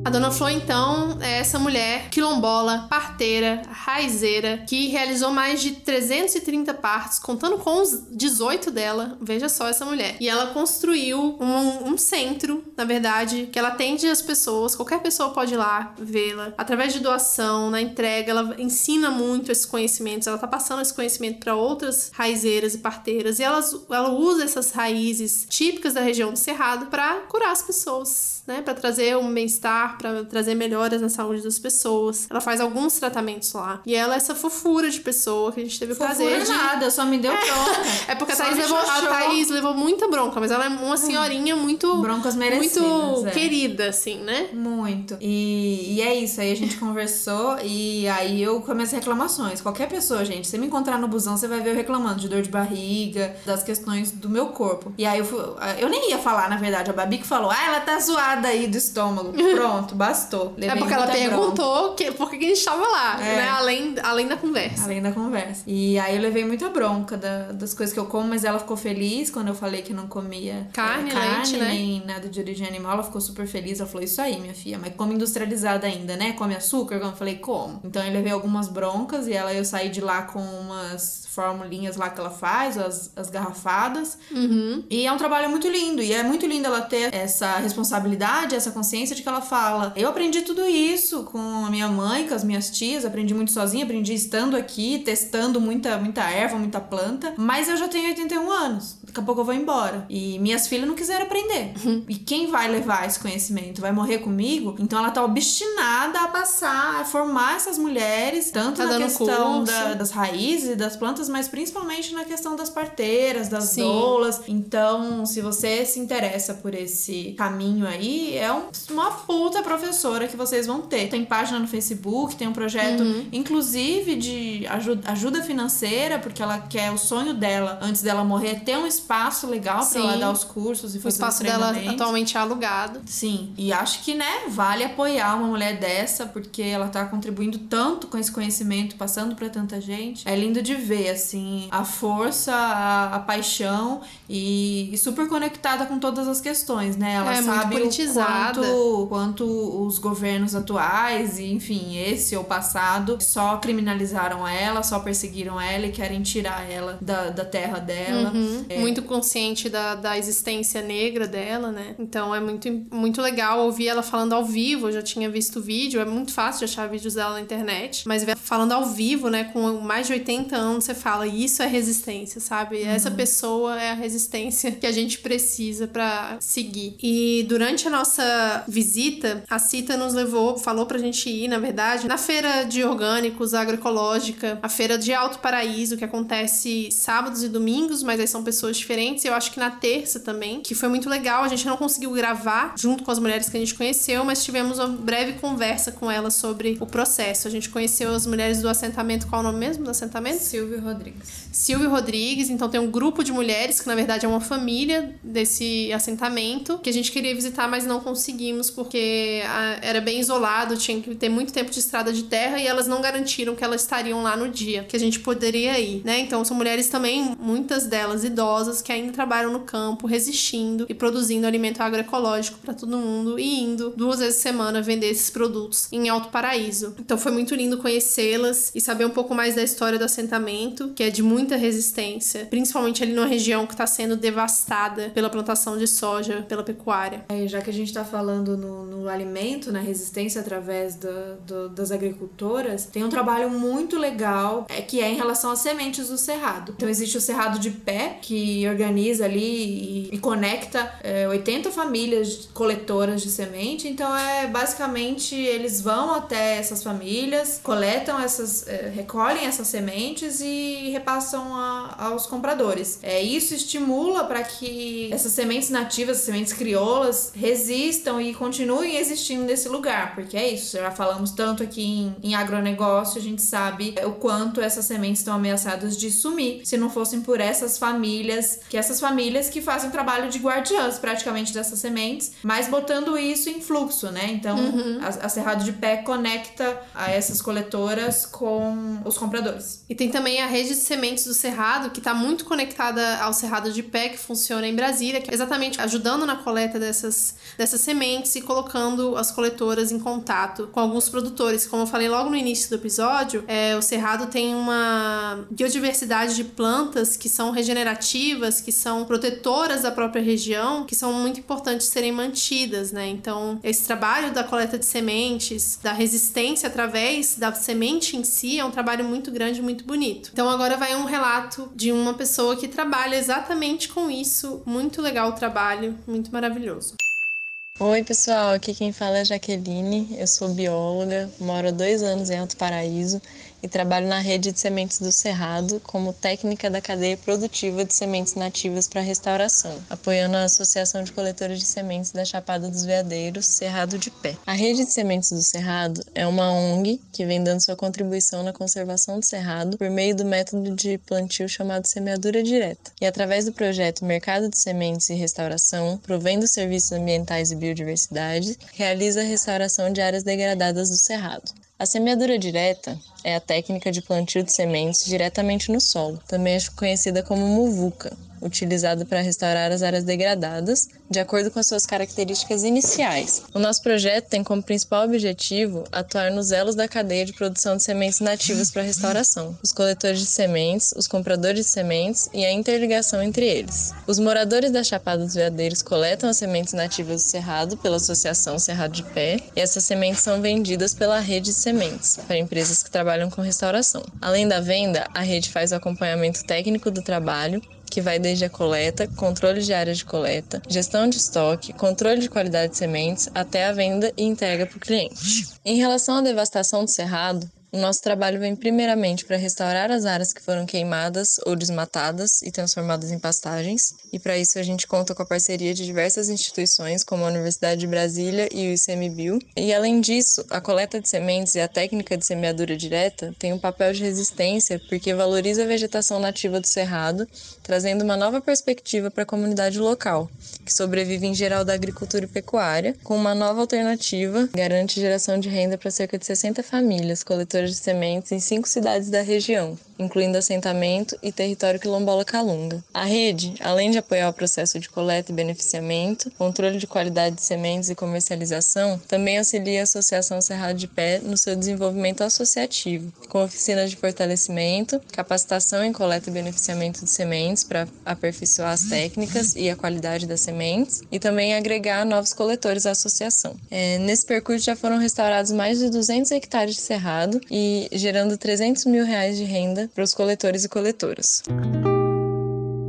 A Dona Flor, então, é essa mulher quilombola, parteira, raizeira, que realizou mais de 330 partos, contando com os 18 dela. Veja só essa mulher. E ela construiu um, um centro, na verdade, que ela atende as pessoas, qualquer pessoa pode ir lá vê-la. Através de doação, na entrega, ela ensina muito esses conhecimentos, ela tá passando esse conhecimento para outras raizeiras e parteiras. E elas, ela usa essas raízes típicas da região do Cerrado para curar as pessoas, né? Para trazer um bem-estar, para trazer melhoras na saúde das pessoas. Ela faz alguns tratamentos lá. E ela é essa fofura de pessoa que a gente teve o prazer de. nada, só me deu bronca. É porque a Thaís, levou, a. Thaís levou muita bronca, mas ela é uma senhorinha muito. Broncas merecidas, Muito é. querida, assim, né? Muito. E, e é isso, aí a gente conversou e aí eu comecei reclamações. Qualquer pessoa, gente, se me encontrar no busão, você vai ver eu reclamando de dor de barriga, das questões do meu corpo. E aí eu, fui- eu nem ia falar, na verdade, a Babi que falou, ah, ela tá zoada aí do estômago. Pronto. Bastou. é Levei porque ela perguntou que, por que que a gente tava lá, É. né? Além, além da conversa. Além da conversa. E aí eu levei muita bronca da- das coisas que eu como, mas ela ficou feliz quando eu falei que não comia Carne, é, carne leite, né? nem nada de origem animal. Ela ficou super feliz. Ela falou: Isso aí, minha filha, mas come industrializada ainda, né? Come açúcar? Eu falei: Como? Então eu levei algumas broncas e ela eu saí de lá com umas formulinhas lá que ela faz, as, as garrafadas. Uhum. E é um trabalho muito lindo. E é muito lindo ela ter essa responsabilidade, essa consciência de que ela fala: Eu aprendi tudo isso com a minha mãe, com as minhas tias, aprendi muito sozinha, aprendi estando aqui, testando muita, muita erva, muita planta. Mas eu já tenho 81 anos. Daqui a pouco eu vou embora. E minhas filhas não quiseram aprender. E quem vai levar esse conhecimento? Vai morrer comigo? Então ela tá obstinada a passar, a formar essas mulheres, tanto Tá na questão da- das raízes e das plantas, mas principalmente na questão das parteiras, das Sim. doulas. Então, se você se interessa por esse caminho aí, é um- uma puta professora que vocês vão ter. Tem página no Facebook, tem um projeto, Uhum. inclusive, de ajuda, ajuda financeira, porque ela quer o sonho dela, antes dela morrer, ter um espaço legal pra Sim. ela dar os cursos e O fazer espaço os dela atualmente é alugado. Sim, e acho que, né, vale apoiar uma mulher dessa, porque ela tá contribuindo tanto com esse conhecimento, passando pra tanta gente. É lindo de ver, assim, a força, a, a paixão e, e super conectada com todas as questões, né? Ela É, muito sabe o politizada. quanto, quanto os governos atuais, e enfim, esse ou passado, só criminalizaram ela, só perseguiram ela e querem tirar ela da, da terra dela. Uhum. É. Muito consciente da, da existência negra dela, né? Então é muito, muito legal ouvir ela falando ao vivo. Eu já tinha visto vídeo, é muito fácil de achar vídeos dela na internet. Mas ver falando ao vivo, né? Com mais de 80 anos, você fala, isso é resistência, sabe? Essa pessoa é a resistência que a gente precisa pra seguir. E durante a nossa visita, a Cita nos levou, falou pra gente ir, na verdade, na feira de orgânicos agroecológica, a feira de Alto Paraíso, que acontece sábados e domingos, mas aí são pessoas diferentes. Eu acho que na terça também, que foi muito legal. A gente não conseguiu gravar junto com as mulheres que a gente conheceu, mas tivemos uma breve conversa com elas sobre o processo. A gente conheceu as mulheres do assentamento, qual é o nome mesmo do assentamento? Silvio Rodrigues. Silvio Rodrigues, então tem um grupo de mulheres que na verdade é uma família desse assentamento que a gente queria visitar, mas não conseguimos porque ah, era bem isolado, tinha que ter muito tempo de estrada de terra e elas não garantiram que elas estariam lá no dia que a gente poderia ir, né? Então são mulheres também, muitas delas idosas que ainda trabalham no campo, resistindo e produzindo alimento agroecológico para todo mundo e indo duas vezes por semana vender esses produtos em Alto Paraíso. Então foi muito lindo conhecê-las e saber um pouco mais da história do assentamento, que é de muita resistência, principalmente ali numa região que está sendo devastada pela plantação de soja, pela pecuária. É, já que a gente está falando no, no alimento, na resistência através da- do- das agricultoras, tem um trabalho muito legal é, que é em relação às sementes do cerrado. Então existe o Cerrado de Pé, que organiza ali e, e conecta é, 80 famílias coletoras de semente. Então é basicamente eles vão até essas famílias, coletam essas, é, recolhem essas sementes e repassam a- aos compradores. É, isso estimula para que essas sementes nativas, sementes crioulas, resistam e continuem existindo nesse lugar, porque é isso. Já falamos tanto aqui em, em agronegócio, a gente sabe o quanto essas sementes estão ameaçadas de sumir se não fossem por essas famílias, que essas famílias que fazem trabalho de guardiãs praticamente dessas sementes, mas botando isso em fluxo, né? Então a, a Cerrado de Pé conecta a essas coletoras com os compradores. E tem também a rede de sementes do Cerrado, que está muito conectada ao Cerrado de Pé, que funciona em Brasília, que é exatamente ajudando na coleta dessas, dessas sementes e colocando as coletoras em contato com alguns produtores. Como eu falei logo no início do episódio, é, o Cerrado tem uma biodiversidade de plantas que são regenerativas, que são protetoras da própria região, que são muito importantes serem mantidas, né? Então, esse trabalho da coleta de sementes, da resistência através da semente em si, é um trabalho muito grande, muito bonito. Então, agora vai um relato de uma pessoa que trabalha exatamente com isso. Muito legal o trabalho, muito maravilhoso. Oi, pessoal. Aqui quem fala é Jaqueline. Eu sou bióloga, moro há dois anos em Alto Paraíso e trabalho na rede de sementes do Cerrado como técnica da cadeia produtiva de sementes nativas para restauração, apoiando a Associação de Coletores de Sementes da Chapada dos Veadeiros, Cerrado de Pé. A rede de sementes do Cerrado é uma ONG que vem dando sua contribuição na conservação do cerrado por meio do método de plantio chamado semeadura direta. E através do projeto Mercado de Sementes e Restauração, provendo serviços ambientais e biodiversidade, realiza a restauração de áreas degradadas do cerrado. A semeadura direta é a técnica de plantio de sementes diretamente no solo, também conhecida como muvuca, utilizada para restaurar as áreas degradadas, de acordo com as suas características iniciais. O nosso projeto tem como principal objetivo atuar nos elos da cadeia de produção de sementes nativas para restauração, os coletores de sementes, os compradores de sementes e a interligação entre eles. Os moradores da Chapada dos Veadeiros coletam as sementes nativas do Cerrado pela Associação Cerrado de Pé e essas sementes são vendidas pela rede de sementes para empresas que trabalham com restauração. Além da venda, a rede faz o acompanhamento técnico do trabalho que vai desde a coleta, controle de área de coleta, gestão de estoque, controle de qualidade de sementes, até a venda e entrega para o cliente. Em relação à devastação do cerrado, o nosso trabalho vem primeiramente para restaurar as áreas que foram queimadas ou desmatadas e transformadas em pastagens, e para isso a gente conta com a parceria de diversas instituições, como a Universidade de Brasília e o ICMBio. E além disso, a coleta de sementes e a técnica de semeadura direta tem um papel de resistência porque valoriza a vegetação nativa do cerrado, trazendo uma nova perspectiva para a comunidade local, que sobrevive em geral da agricultura e pecuária, com uma nova alternativa, garante geração de renda para cerca de 60 famílias coletoras de sementes em cinco cidades da região, incluindo assentamento e território quilombola Calunga. A rede, além de apoiar o processo de coleta e beneficiamento, controle de qualidade de sementes e comercialização, também auxilia a Associação Cerrado de Pé no seu desenvolvimento associativo, com oficinas de fortalecimento, capacitação em coleta e beneficiamento de sementes para aperfeiçoar as técnicas e a qualidade das sementes, e também agregar novos coletores à associação. É, nesse percurso já foram restaurados mais de 200 hectares de cerrado e gerando 300 mil reais de renda para os coletores e coletoras.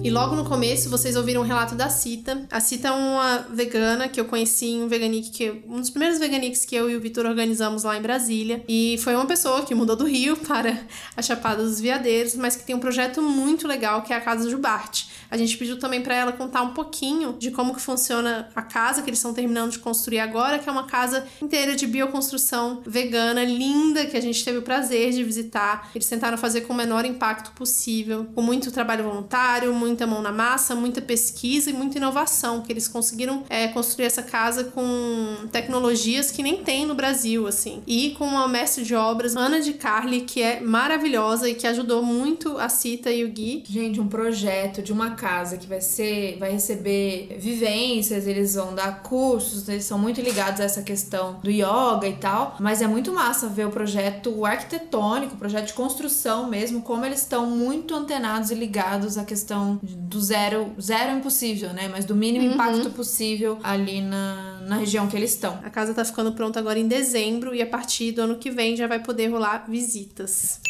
E logo no começo vocês ouviram o relato da Cita. A Cita é uma vegana que eu conheci em um veganic que um dos primeiros veganics que eu e o Vitor organizamos lá em Brasília. E foi uma pessoa que mudou do Rio para a Chapada dos Veadeiros, mas que tem um projeto muito legal que é a Casa Jubarte. A gente pediu também para ela contar um pouquinho de como que funciona a casa que eles estão terminando de construir agora, que é uma casa inteira de bioconstrução vegana, linda, que a gente teve o prazer de visitar. Eles tentaram fazer com o menor impacto possível, com muito trabalho voluntário, muita mão na massa, muita pesquisa e muita inovação, que eles conseguiram é, construir essa casa com tecnologias que nem tem no Brasil, assim. E com uma mestre de obras, Ana de Carli, que é maravilhosa e que ajudou muito a Cita e o Gui. Gente, um projeto de uma casa que vai ser, vai receber vivências, eles vão dar cursos, eles são muito ligados a essa questão do yoga e tal, mas é muito massa ver o projeto arquitetônico, o projeto de construção mesmo, como eles estão muito antenados e ligados à questão do zero, zero é impossível, né, mas do mínimo Uhum. impacto possível ali na, na região que eles estão. A casa tá ficando pronta agora em dezembro e a partir do ano que vem já vai poder rolar visitas.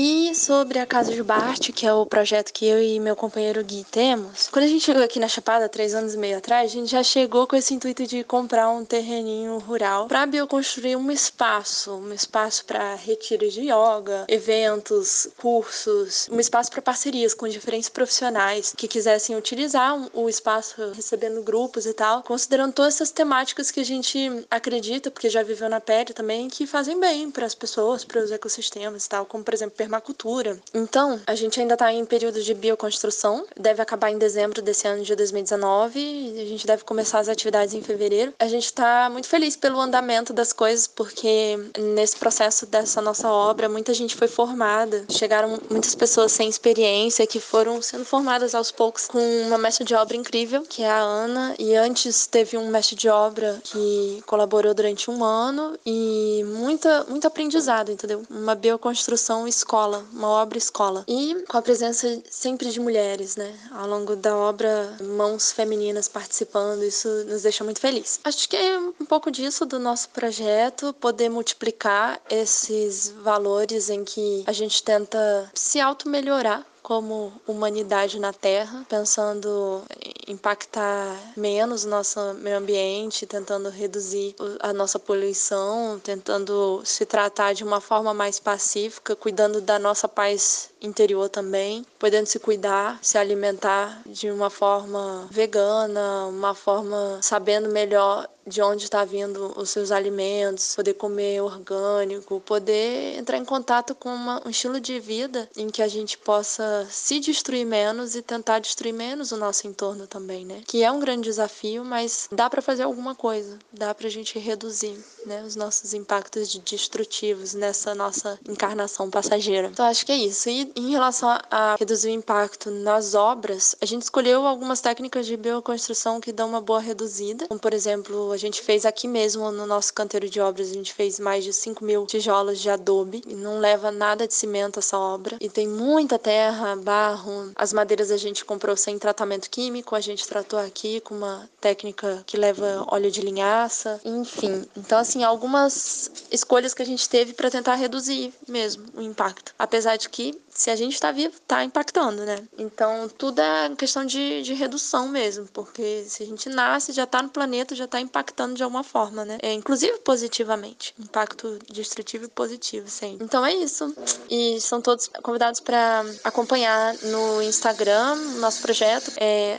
E sobre a Casa Jubarte, que é o projeto que eu e meu companheiro Gui temos, quando a gente chegou aqui na Chapada, três anos e meio atrás, a gente já chegou com esse intuito de comprar um terreninho rural para bioconstruir um espaço, um espaço para retiros de yoga, eventos, cursos, um espaço para parcerias com diferentes profissionais que quisessem utilizar o espaço recebendo grupos e tal, considerando todas essas temáticas que a gente acredita, porque já viveu na pele também, que fazem bem para as pessoas, para os ecossistemas e tal, como por exemplo permacultura. Então, a gente ainda está em período de bioconstrução, deve acabar em dezembro desse ano de 2019 e a gente deve começar as atividades em fevereiro. A gente está muito feliz pelo andamento das coisas, porque nesse processo dessa nossa obra, muita gente foi formada, chegaram muitas pessoas sem experiência que foram sendo formadas aos poucos com uma mestre de obra incrível, que é a Ana, e antes teve um mestre de obra que colaborou durante um ano e muita, muito aprendizado, entendeu? Uma bioconstrução escola, uma obra escola. E com a presença sempre de mulheres, né? Ao longo da obra, mãos femininas participando, isso nos deixa muito feliz. Acho que é um pouco disso do nosso projeto, poder multiplicar esses valores em que a gente tenta se auto-melhorar como humanidade na Terra, pensando impactar menos o nosso meio ambiente, tentando reduzir a nossa poluição, tentando se tratar de uma forma mais pacífica, cuidando da nossa paz interior também, podendo se cuidar, se alimentar de uma forma vegana, uma forma sabendo melhor de onde está vindo os seus alimentos, poder comer orgânico, poder entrar em contato com uma, um estilo de vida em que a gente possa se destruir menos e tentar destruir menos o nosso entorno também, né? Que é um grande desafio, mas dá para fazer alguma coisa, dá para a gente reduzir, né, os nossos impactos destrutivos nessa nossa encarnação passageira. Então acho que é isso. E em relação a reduzir o impacto nas obras, a gente escolheu algumas técnicas de bioconstrução que dão uma boa reduzida, como por exemplo a gente fez aqui mesmo no nosso canteiro de obras, a gente fez mais de 5 mil tijolos de adobe e não leva nada de cimento essa obra. E tem muita terra, barro. As madeiras a gente comprou sem tratamento químico, a gente tratou aqui com uma técnica que leva óleo de linhaça, enfim. Então, assim, algumas escolhas que a gente teve para tentar reduzir mesmo o impacto. Apesar de que se a gente está vivo, está impactando, né? Então, tudo é questão de, de redução mesmo, porque se a gente nasce, já está no planeta, já está impactando de alguma forma, né? É, inclusive positivamente. Impacto destrutivo e positivo, sempre. Então é isso. E são todos convidados para acompanhar no Instagram, nosso projeto é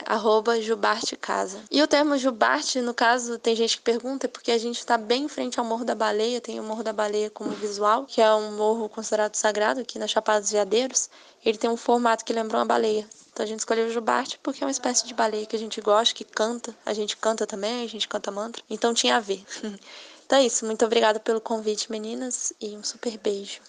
@jubartecasa. E o termo Jubarte, no caso, tem gente que pergunta, é porque a gente está bem em frente ao Morro da Baleia, tem o Morro da Baleia como visual, que é um morro considerado sagrado aqui na Chapada dos Veadeiros ele tem um formato que lembra uma baleia. Então a gente escolheu o jubarte porque é uma espécie de baleia que a gente gosta, que canta. A gente canta também, a gente canta mantra. Então tinha a ver. então é isso. Muito obrigada pelo convite, meninas, e um super beijo.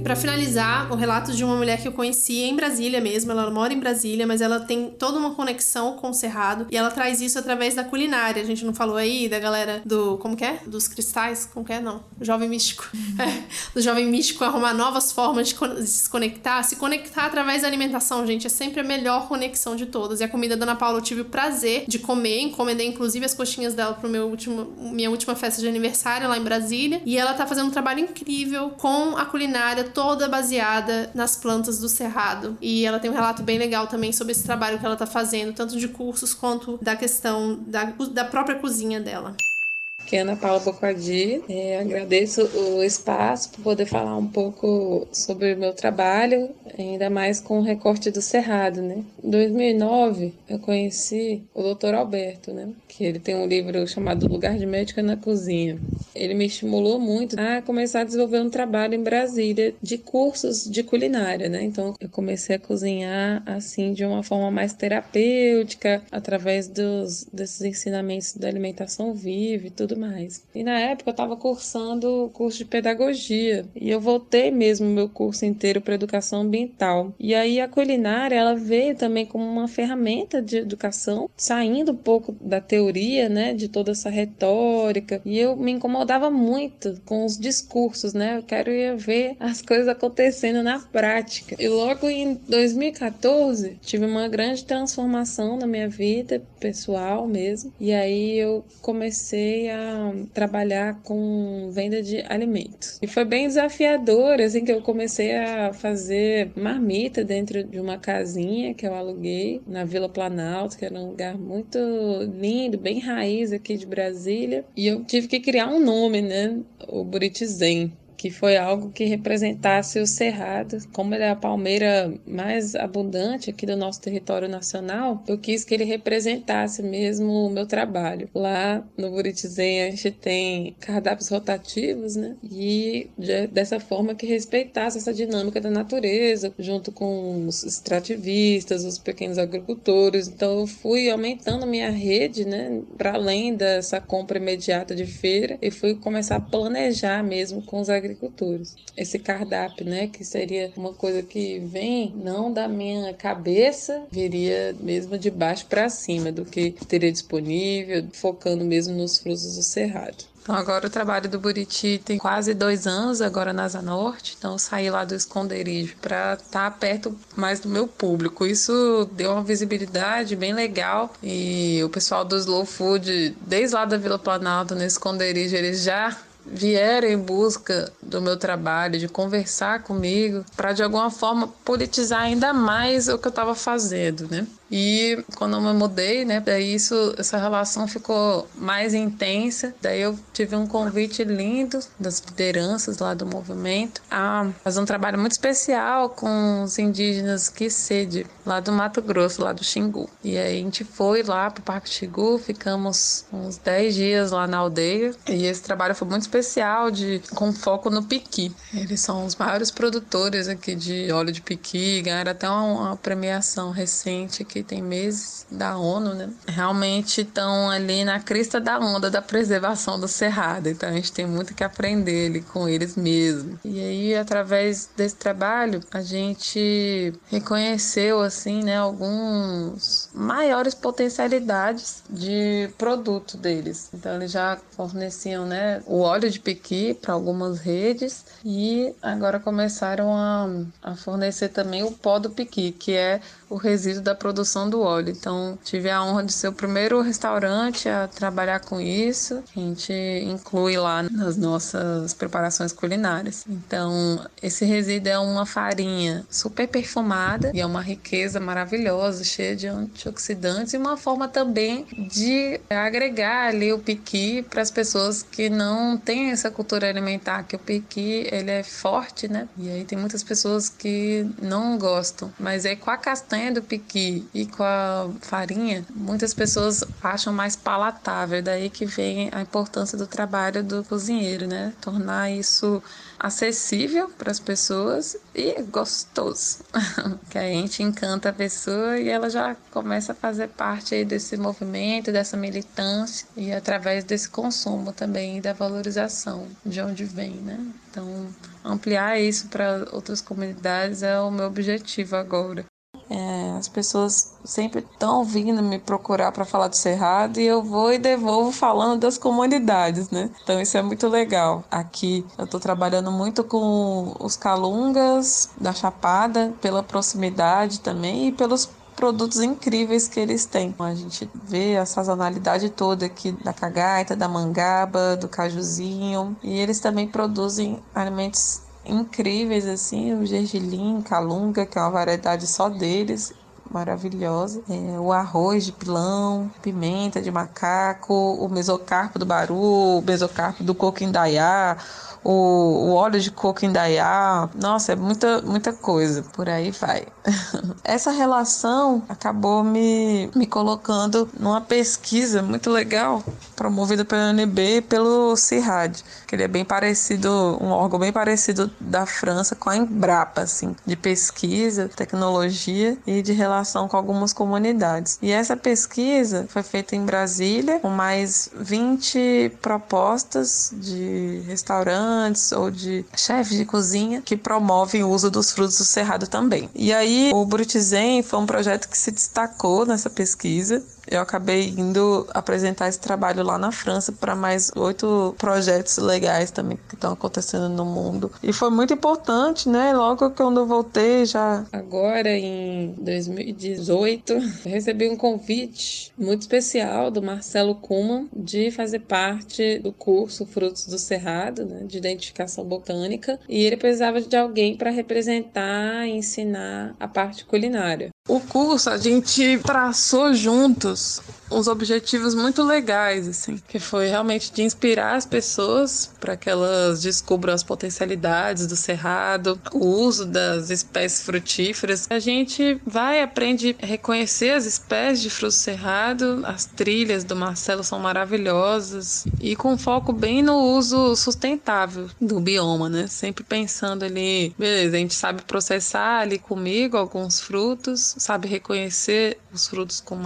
E para finalizar, o relato de uma mulher que eu conheci em Brasília mesmo, ela mora em Brasília, mas ela tem toda uma conexão com o Cerrado e ela traz isso através da culinária. A gente não falou aí da galera do, como que é? Dos cristais, como que é? Não, jovem místico. É, do jovem místico arrumar novas formas de, de se conectar, se conectar através da alimentação, gente, é sempre a melhor conexão de todas. E a comida da Ana Paula eu tive o prazer de comer, encomendei inclusive as coxinhas dela pro meu último, minha última festa de aniversário lá em Brasília, e ela tá fazendo um trabalho incrível com a culinária toda baseada nas plantas do cerrado. E ela tem um relato bem legal também sobre esse trabalho que ela tá fazendo, tanto de cursos quanto da questão da, da própria cozinha dela que é Ana Paula Bocardi. É, agradeço o espaço para poder falar um pouco sobre o meu trabalho, ainda mais com o recorte do Cerrado, né? Em 2009, eu conheci o Dr. Alberto, né? Que ele tem um livro chamado Lugar de Médica na Cozinha. Ele me estimulou muito a começar a desenvolver um trabalho em Brasília de cursos de culinária, né? Então, eu comecei a cozinhar assim de uma forma mais terapêutica, através dos desses ensinamentos da alimentação viva e tudo mais. E na época eu estava cursando o curso de pedagogia e eu voltei mesmo meu curso inteiro para educação ambiental. E aí a culinária ela veio também como uma ferramenta de educação, saindo um pouco da teoria, né, de toda essa retórica. E eu me incomodava muito com os discursos, né? Eu quero ir ver as coisas acontecendo na prática. E logo em 2014 tive uma grande transformação na minha vida pessoal mesmo. E aí eu comecei a trabalhar com venda de alimentos. E foi bem desafiador, assim, que eu comecei a fazer marmita dentro de uma casinha que eu aluguei na Vila Planalto, que era um lugar muito lindo, bem raiz aqui de Brasília. E eu tive que criar um nome, né? O Buritizen que foi algo que representasse o cerrado. Como ele é a palmeira mais abundante aqui do nosso território nacional, eu quis que ele representasse mesmo o meu trabalho. Lá no Buritizem a gente tem cardápios rotativos, né? E de, dessa forma que respeitasse essa dinâmica da natureza, junto com os extrativistas, os pequenos agricultores. Então eu fui aumentando minha rede, né? Para além dessa compra imediata de feira, e fui começar a planejar mesmo com os agricultores agricultores. Esse cardápio, né, que seria uma coisa que vem não da minha cabeça, viria mesmo de baixo para cima do que teria disponível, focando mesmo nos frutos do cerrado. Então agora o trabalho do Buriti tem quase dois anos agora na Asa Norte, então saí lá do esconderijo para estar tá perto mais do meu público. Isso deu uma visibilidade bem legal e o pessoal do Slow Food, desde lá da Vila Planalto, no esconderijo, eles já vieram em busca do meu trabalho, de conversar comigo, para de alguma forma politizar ainda mais o que eu estava fazendo, né? E quando eu me mudei, né, daí isso, essa relação ficou mais intensa. Daí eu tive um convite lindo das lideranças lá do movimento a fazer um trabalho muito especial com os indígenas que sede lá do Mato Grosso, lá do Xingu. E aí a gente foi lá pro Parque Xingu, ficamos uns 10 dias lá na aldeia. E esse trabalho foi muito especial de com foco no piqui. Eles são os maiores produtores aqui de óleo de piqui, ganharam até uma, uma premiação recente que tem meses da ONU, né? Realmente estão ali na crista da onda da preservação do cerrado. Então a gente tem muito que aprender ali com eles mesmo. E aí através desse trabalho a gente reconheceu assim, né, alguns maiores potencialidades de produto deles. Então eles já forneciam, né, o óleo de piqui para algumas redes e agora começaram a, a fornecer também o pó do piqui, que é o resíduo da produção do óleo. Então, tive a honra de ser o primeiro restaurante a trabalhar com isso. A gente inclui lá nas nossas preparações culinárias. Então, esse resíduo é uma farinha super perfumada e é uma riqueza maravilhosa, cheia de antioxidantes e uma forma também de agregar ali o piqui para as pessoas que não têm essa cultura alimentar, que o piqui ele é forte, né? E aí tem muitas pessoas que não gostam, mas é com a castanha do piqui e com a farinha, muitas pessoas acham mais palatável. Daí que vem a importância do trabalho do cozinheiro, né? Tornar isso acessível para as pessoas e gostoso. que a gente encanta a pessoa e ela já começa a fazer parte aí desse movimento, dessa militância e através desse consumo também e da valorização de onde vem, né? Então, ampliar isso para outras comunidades é o meu objetivo agora. É, as pessoas sempre estão vindo me procurar para falar do Cerrado e eu vou e devolvo falando das comunidades, né? Então isso é muito legal. Aqui eu estou trabalhando muito com os calungas da Chapada, pela proximidade também e pelos produtos incríveis que eles têm. A gente vê a sazonalidade toda aqui da cagaita, da mangaba, do cajuzinho e eles também produzem alimentos incríveis assim, o gergelim, calunga, que é uma variedade só deles, maravilhosa. É, o arroz de pilão, pimenta de macaco, o mesocarpo do baru, o mesocarpo do coquindaiá, o, o óleo de coco indaiá. Nossa, é muita, muita coisa. Por aí vai. Essa relação acabou me, me colocando numa pesquisa muito legal, promovida pela UNB pelo CIRAD, que ele é bem parecido, um órgão bem parecido da França com a Embrapa, assim, de pesquisa, tecnologia e de relação com algumas comunidades. E essa pesquisa foi feita em Brasília, com mais 20 propostas de restaurantes restaurantes ou de chefes de cozinha que promovem o uso dos frutos do cerrado também. E aí o Brutizen foi um projeto que se destacou nessa pesquisa eu acabei indo apresentar esse trabalho lá na França para mais oito projetos legais também que estão acontecendo no mundo. E foi muito importante, né? Logo quando eu voltei já. Agora, em 2018, recebi um convite muito especial do Marcelo Kuman de fazer parte do curso Frutos do Cerrado, né? De identificação botânica. E ele precisava de alguém para representar e ensinar a parte culinária. O curso a gente traçou uns objetivos muito legais, assim, que foi realmente de inspirar as pessoas para que elas descubram as potencialidades do cerrado, o uso das espécies frutíferas. A gente vai aprende a reconhecer as espécies de fruto cerrado, as trilhas do Marcelo são maravilhosas e com foco bem no uso sustentável do bioma, né? Sempre pensando ali, beleza, a gente sabe processar ali comigo alguns frutos, sabe reconhecer os frutos com o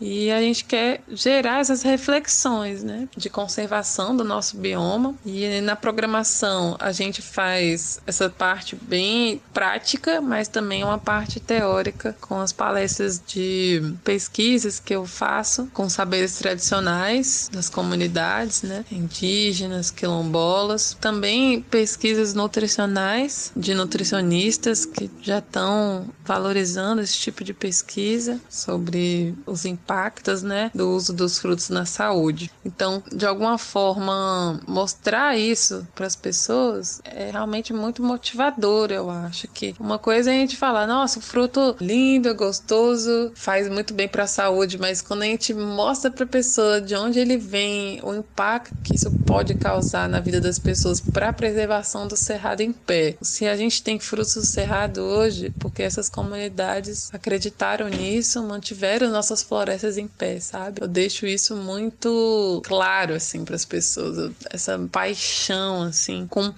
E a gente quer gerar essas reflexões, né, de conservação do nosso bioma. E na programação a gente faz essa parte bem prática, mas também uma parte teórica com as palestras de pesquisas que eu faço com saberes tradicionais das comunidades, né, indígenas, quilombolas. Também pesquisas nutricionais de nutricionistas que já estão valorizando esse tipo de pesquisa sobre os impactos, né, do uso dos frutos na saúde. Então, de alguma forma, mostrar isso para as pessoas é realmente muito motivador, eu acho que uma coisa é a gente falar, nossa, o fruto lindo, é gostoso, faz muito bem para a saúde, mas quando a gente mostra para a pessoa de onde ele vem, o impacto que isso pode causar na vida das pessoas para a preservação do cerrado em pé. Se a gente tem frutos do cerrado hoje, porque essas comunidades acreditaram nisso, mantiveram nossas florestas em pé, sabe? Eu deixo isso muito claro assim para as pessoas, essa paixão assim com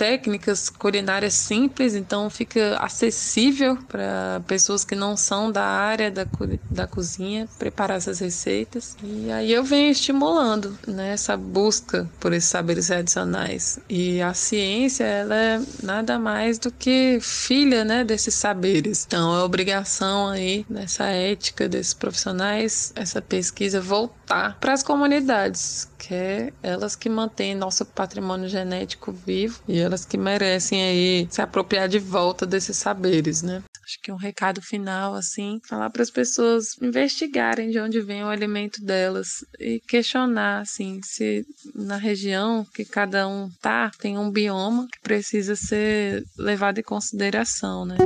técnicas culinárias simples, então fica acessível para pessoas que não são da área da, da cozinha preparar essas receitas. E aí eu venho estimulando né, essa busca por esses saberes adicionais. E a ciência, ela é nada mais do que filha né, desses saberes. Então é obrigação aí dessa ética desses profissionais, essa pesquisa voltar para as comunidades, que é elas que mantêm nosso patrimônio genético vivo e elas que merecem aí se apropriar de volta desses saberes, né? Acho que um recado final, assim, falar para as pessoas investigarem de onde vem o alimento delas e questionar, assim, se na região que cada um tá tem um bioma que precisa ser levado em consideração, né?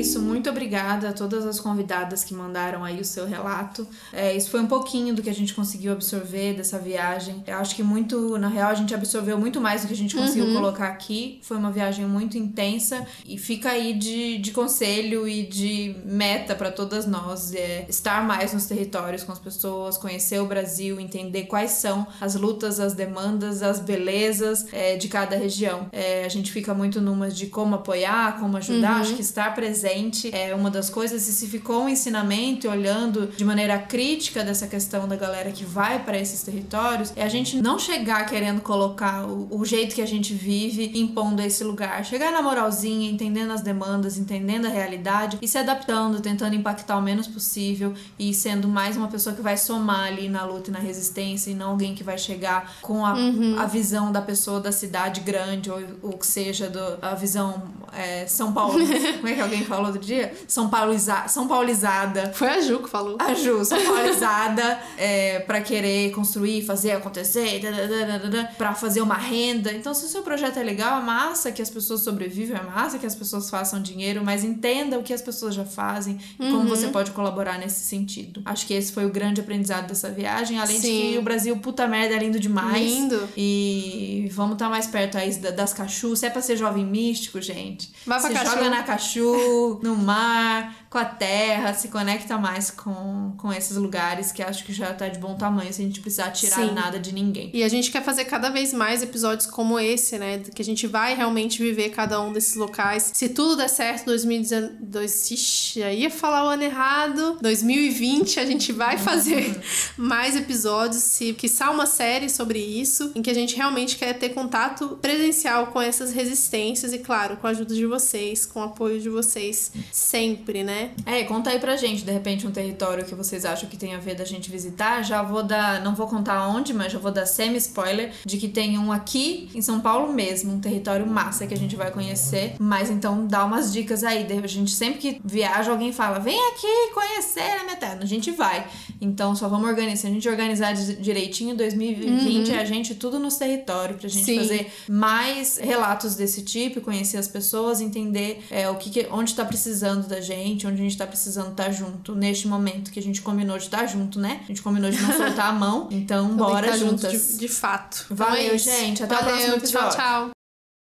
Isso. Muito obrigada a todas as convidadas que mandaram aí o seu relato. É, isso foi um pouquinho do que a gente conseguiu absorver dessa viagem. Eu acho que muito, na real, a gente absorveu muito mais do que a gente conseguiu uhum. colocar aqui. Foi uma viagem muito intensa e fica aí de, de conselho e de meta para todas nós. É estar mais nos territórios com as pessoas, conhecer o Brasil, entender quais são as lutas, as demandas, as belezas é, de cada região. É, a gente fica muito numa de como apoiar, como ajudar. Uhum. Acho que estar presente presente é uma das coisas, e se ficou um ensinamento olhando de maneira crítica dessa questão da galera que vai para esses territórios, é a gente não chegar querendo colocar o, o jeito que a gente vive impondo esse lugar. Chegar na moralzinha, entendendo as demandas, entendendo a realidade e se adaptando, tentando impactar o menos possível e sendo mais uma pessoa que vai somar ali na luta e na resistência e não alguém que vai chegar com a, uhum. a visão da pessoa da cidade grande ou o que seja, do, a visão é, São Paulo. Como é que alguém falou? Falou outro dia? São, Pauliza São Paulizada. Foi a Ju que falou. A Ju, São Paulizada é, pra querer construir, fazer acontecer, para fazer uma renda. Então, se o seu projeto é legal, é massa que as pessoas sobrevivam, é massa que as pessoas façam dinheiro, mas entenda o que as pessoas já fazem e como uhum. você pode colaborar nesse sentido. Acho que esse foi o grande aprendizado dessa viagem, além Sim. de que o Brasil, puta merda, é lindo demais. Lindo. E vamos estar tá mais perto aí das Cachu. Se é pra ser jovem místico, gente, Vai pra você Cachu. joga na Cachu, no mar, com a terra, se conecta mais com, com esses lugares que acho que já tá de bom tamanho, sem a gente precisar tirar Sim. nada de ninguém. E a gente quer fazer cada vez mais episódios como esse, né? Que a gente vai realmente viver cada um desses locais. Se tudo der certo, 2019. Ixi, aí ia falar o ano errado. 2020 a gente vai fazer mais episódios, se quiçá uma série sobre isso, em que a gente realmente quer ter contato presencial com essas resistências e, claro, com a ajuda de vocês, com o apoio de vocês sempre, né? É, conta aí pra gente, de repente, um território que vocês acham que tem a ver da gente visitar. Já vou dar, não vou contar onde, mas já vou dar semi-spoiler de que tem um aqui em São Paulo mesmo, um território massa que a gente vai conhecer. Mas então dá umas dicas aí. A gente sempre que viaja, alguém fala: vem aqui conhecer a minha terra. A gente vai. Então só vamos organizar. Se a gente organizar direitinho, 2020 uhum. é a gente tudo nos territórios, pra gente Sim. fazer mais relatos desse tipo, conhecer as pessoas, entender é, o que, que onde tá precisando da gente, onde a gente tá precisando estar tá junto neste momento que a gente combinou de estar tá junto, né? A gente combinou de não soltar a mão. Então, bora tá juntas. De, de, fato. Valeu, então é gente. Até Valeu, o próximo episódio. Tchau, tchau.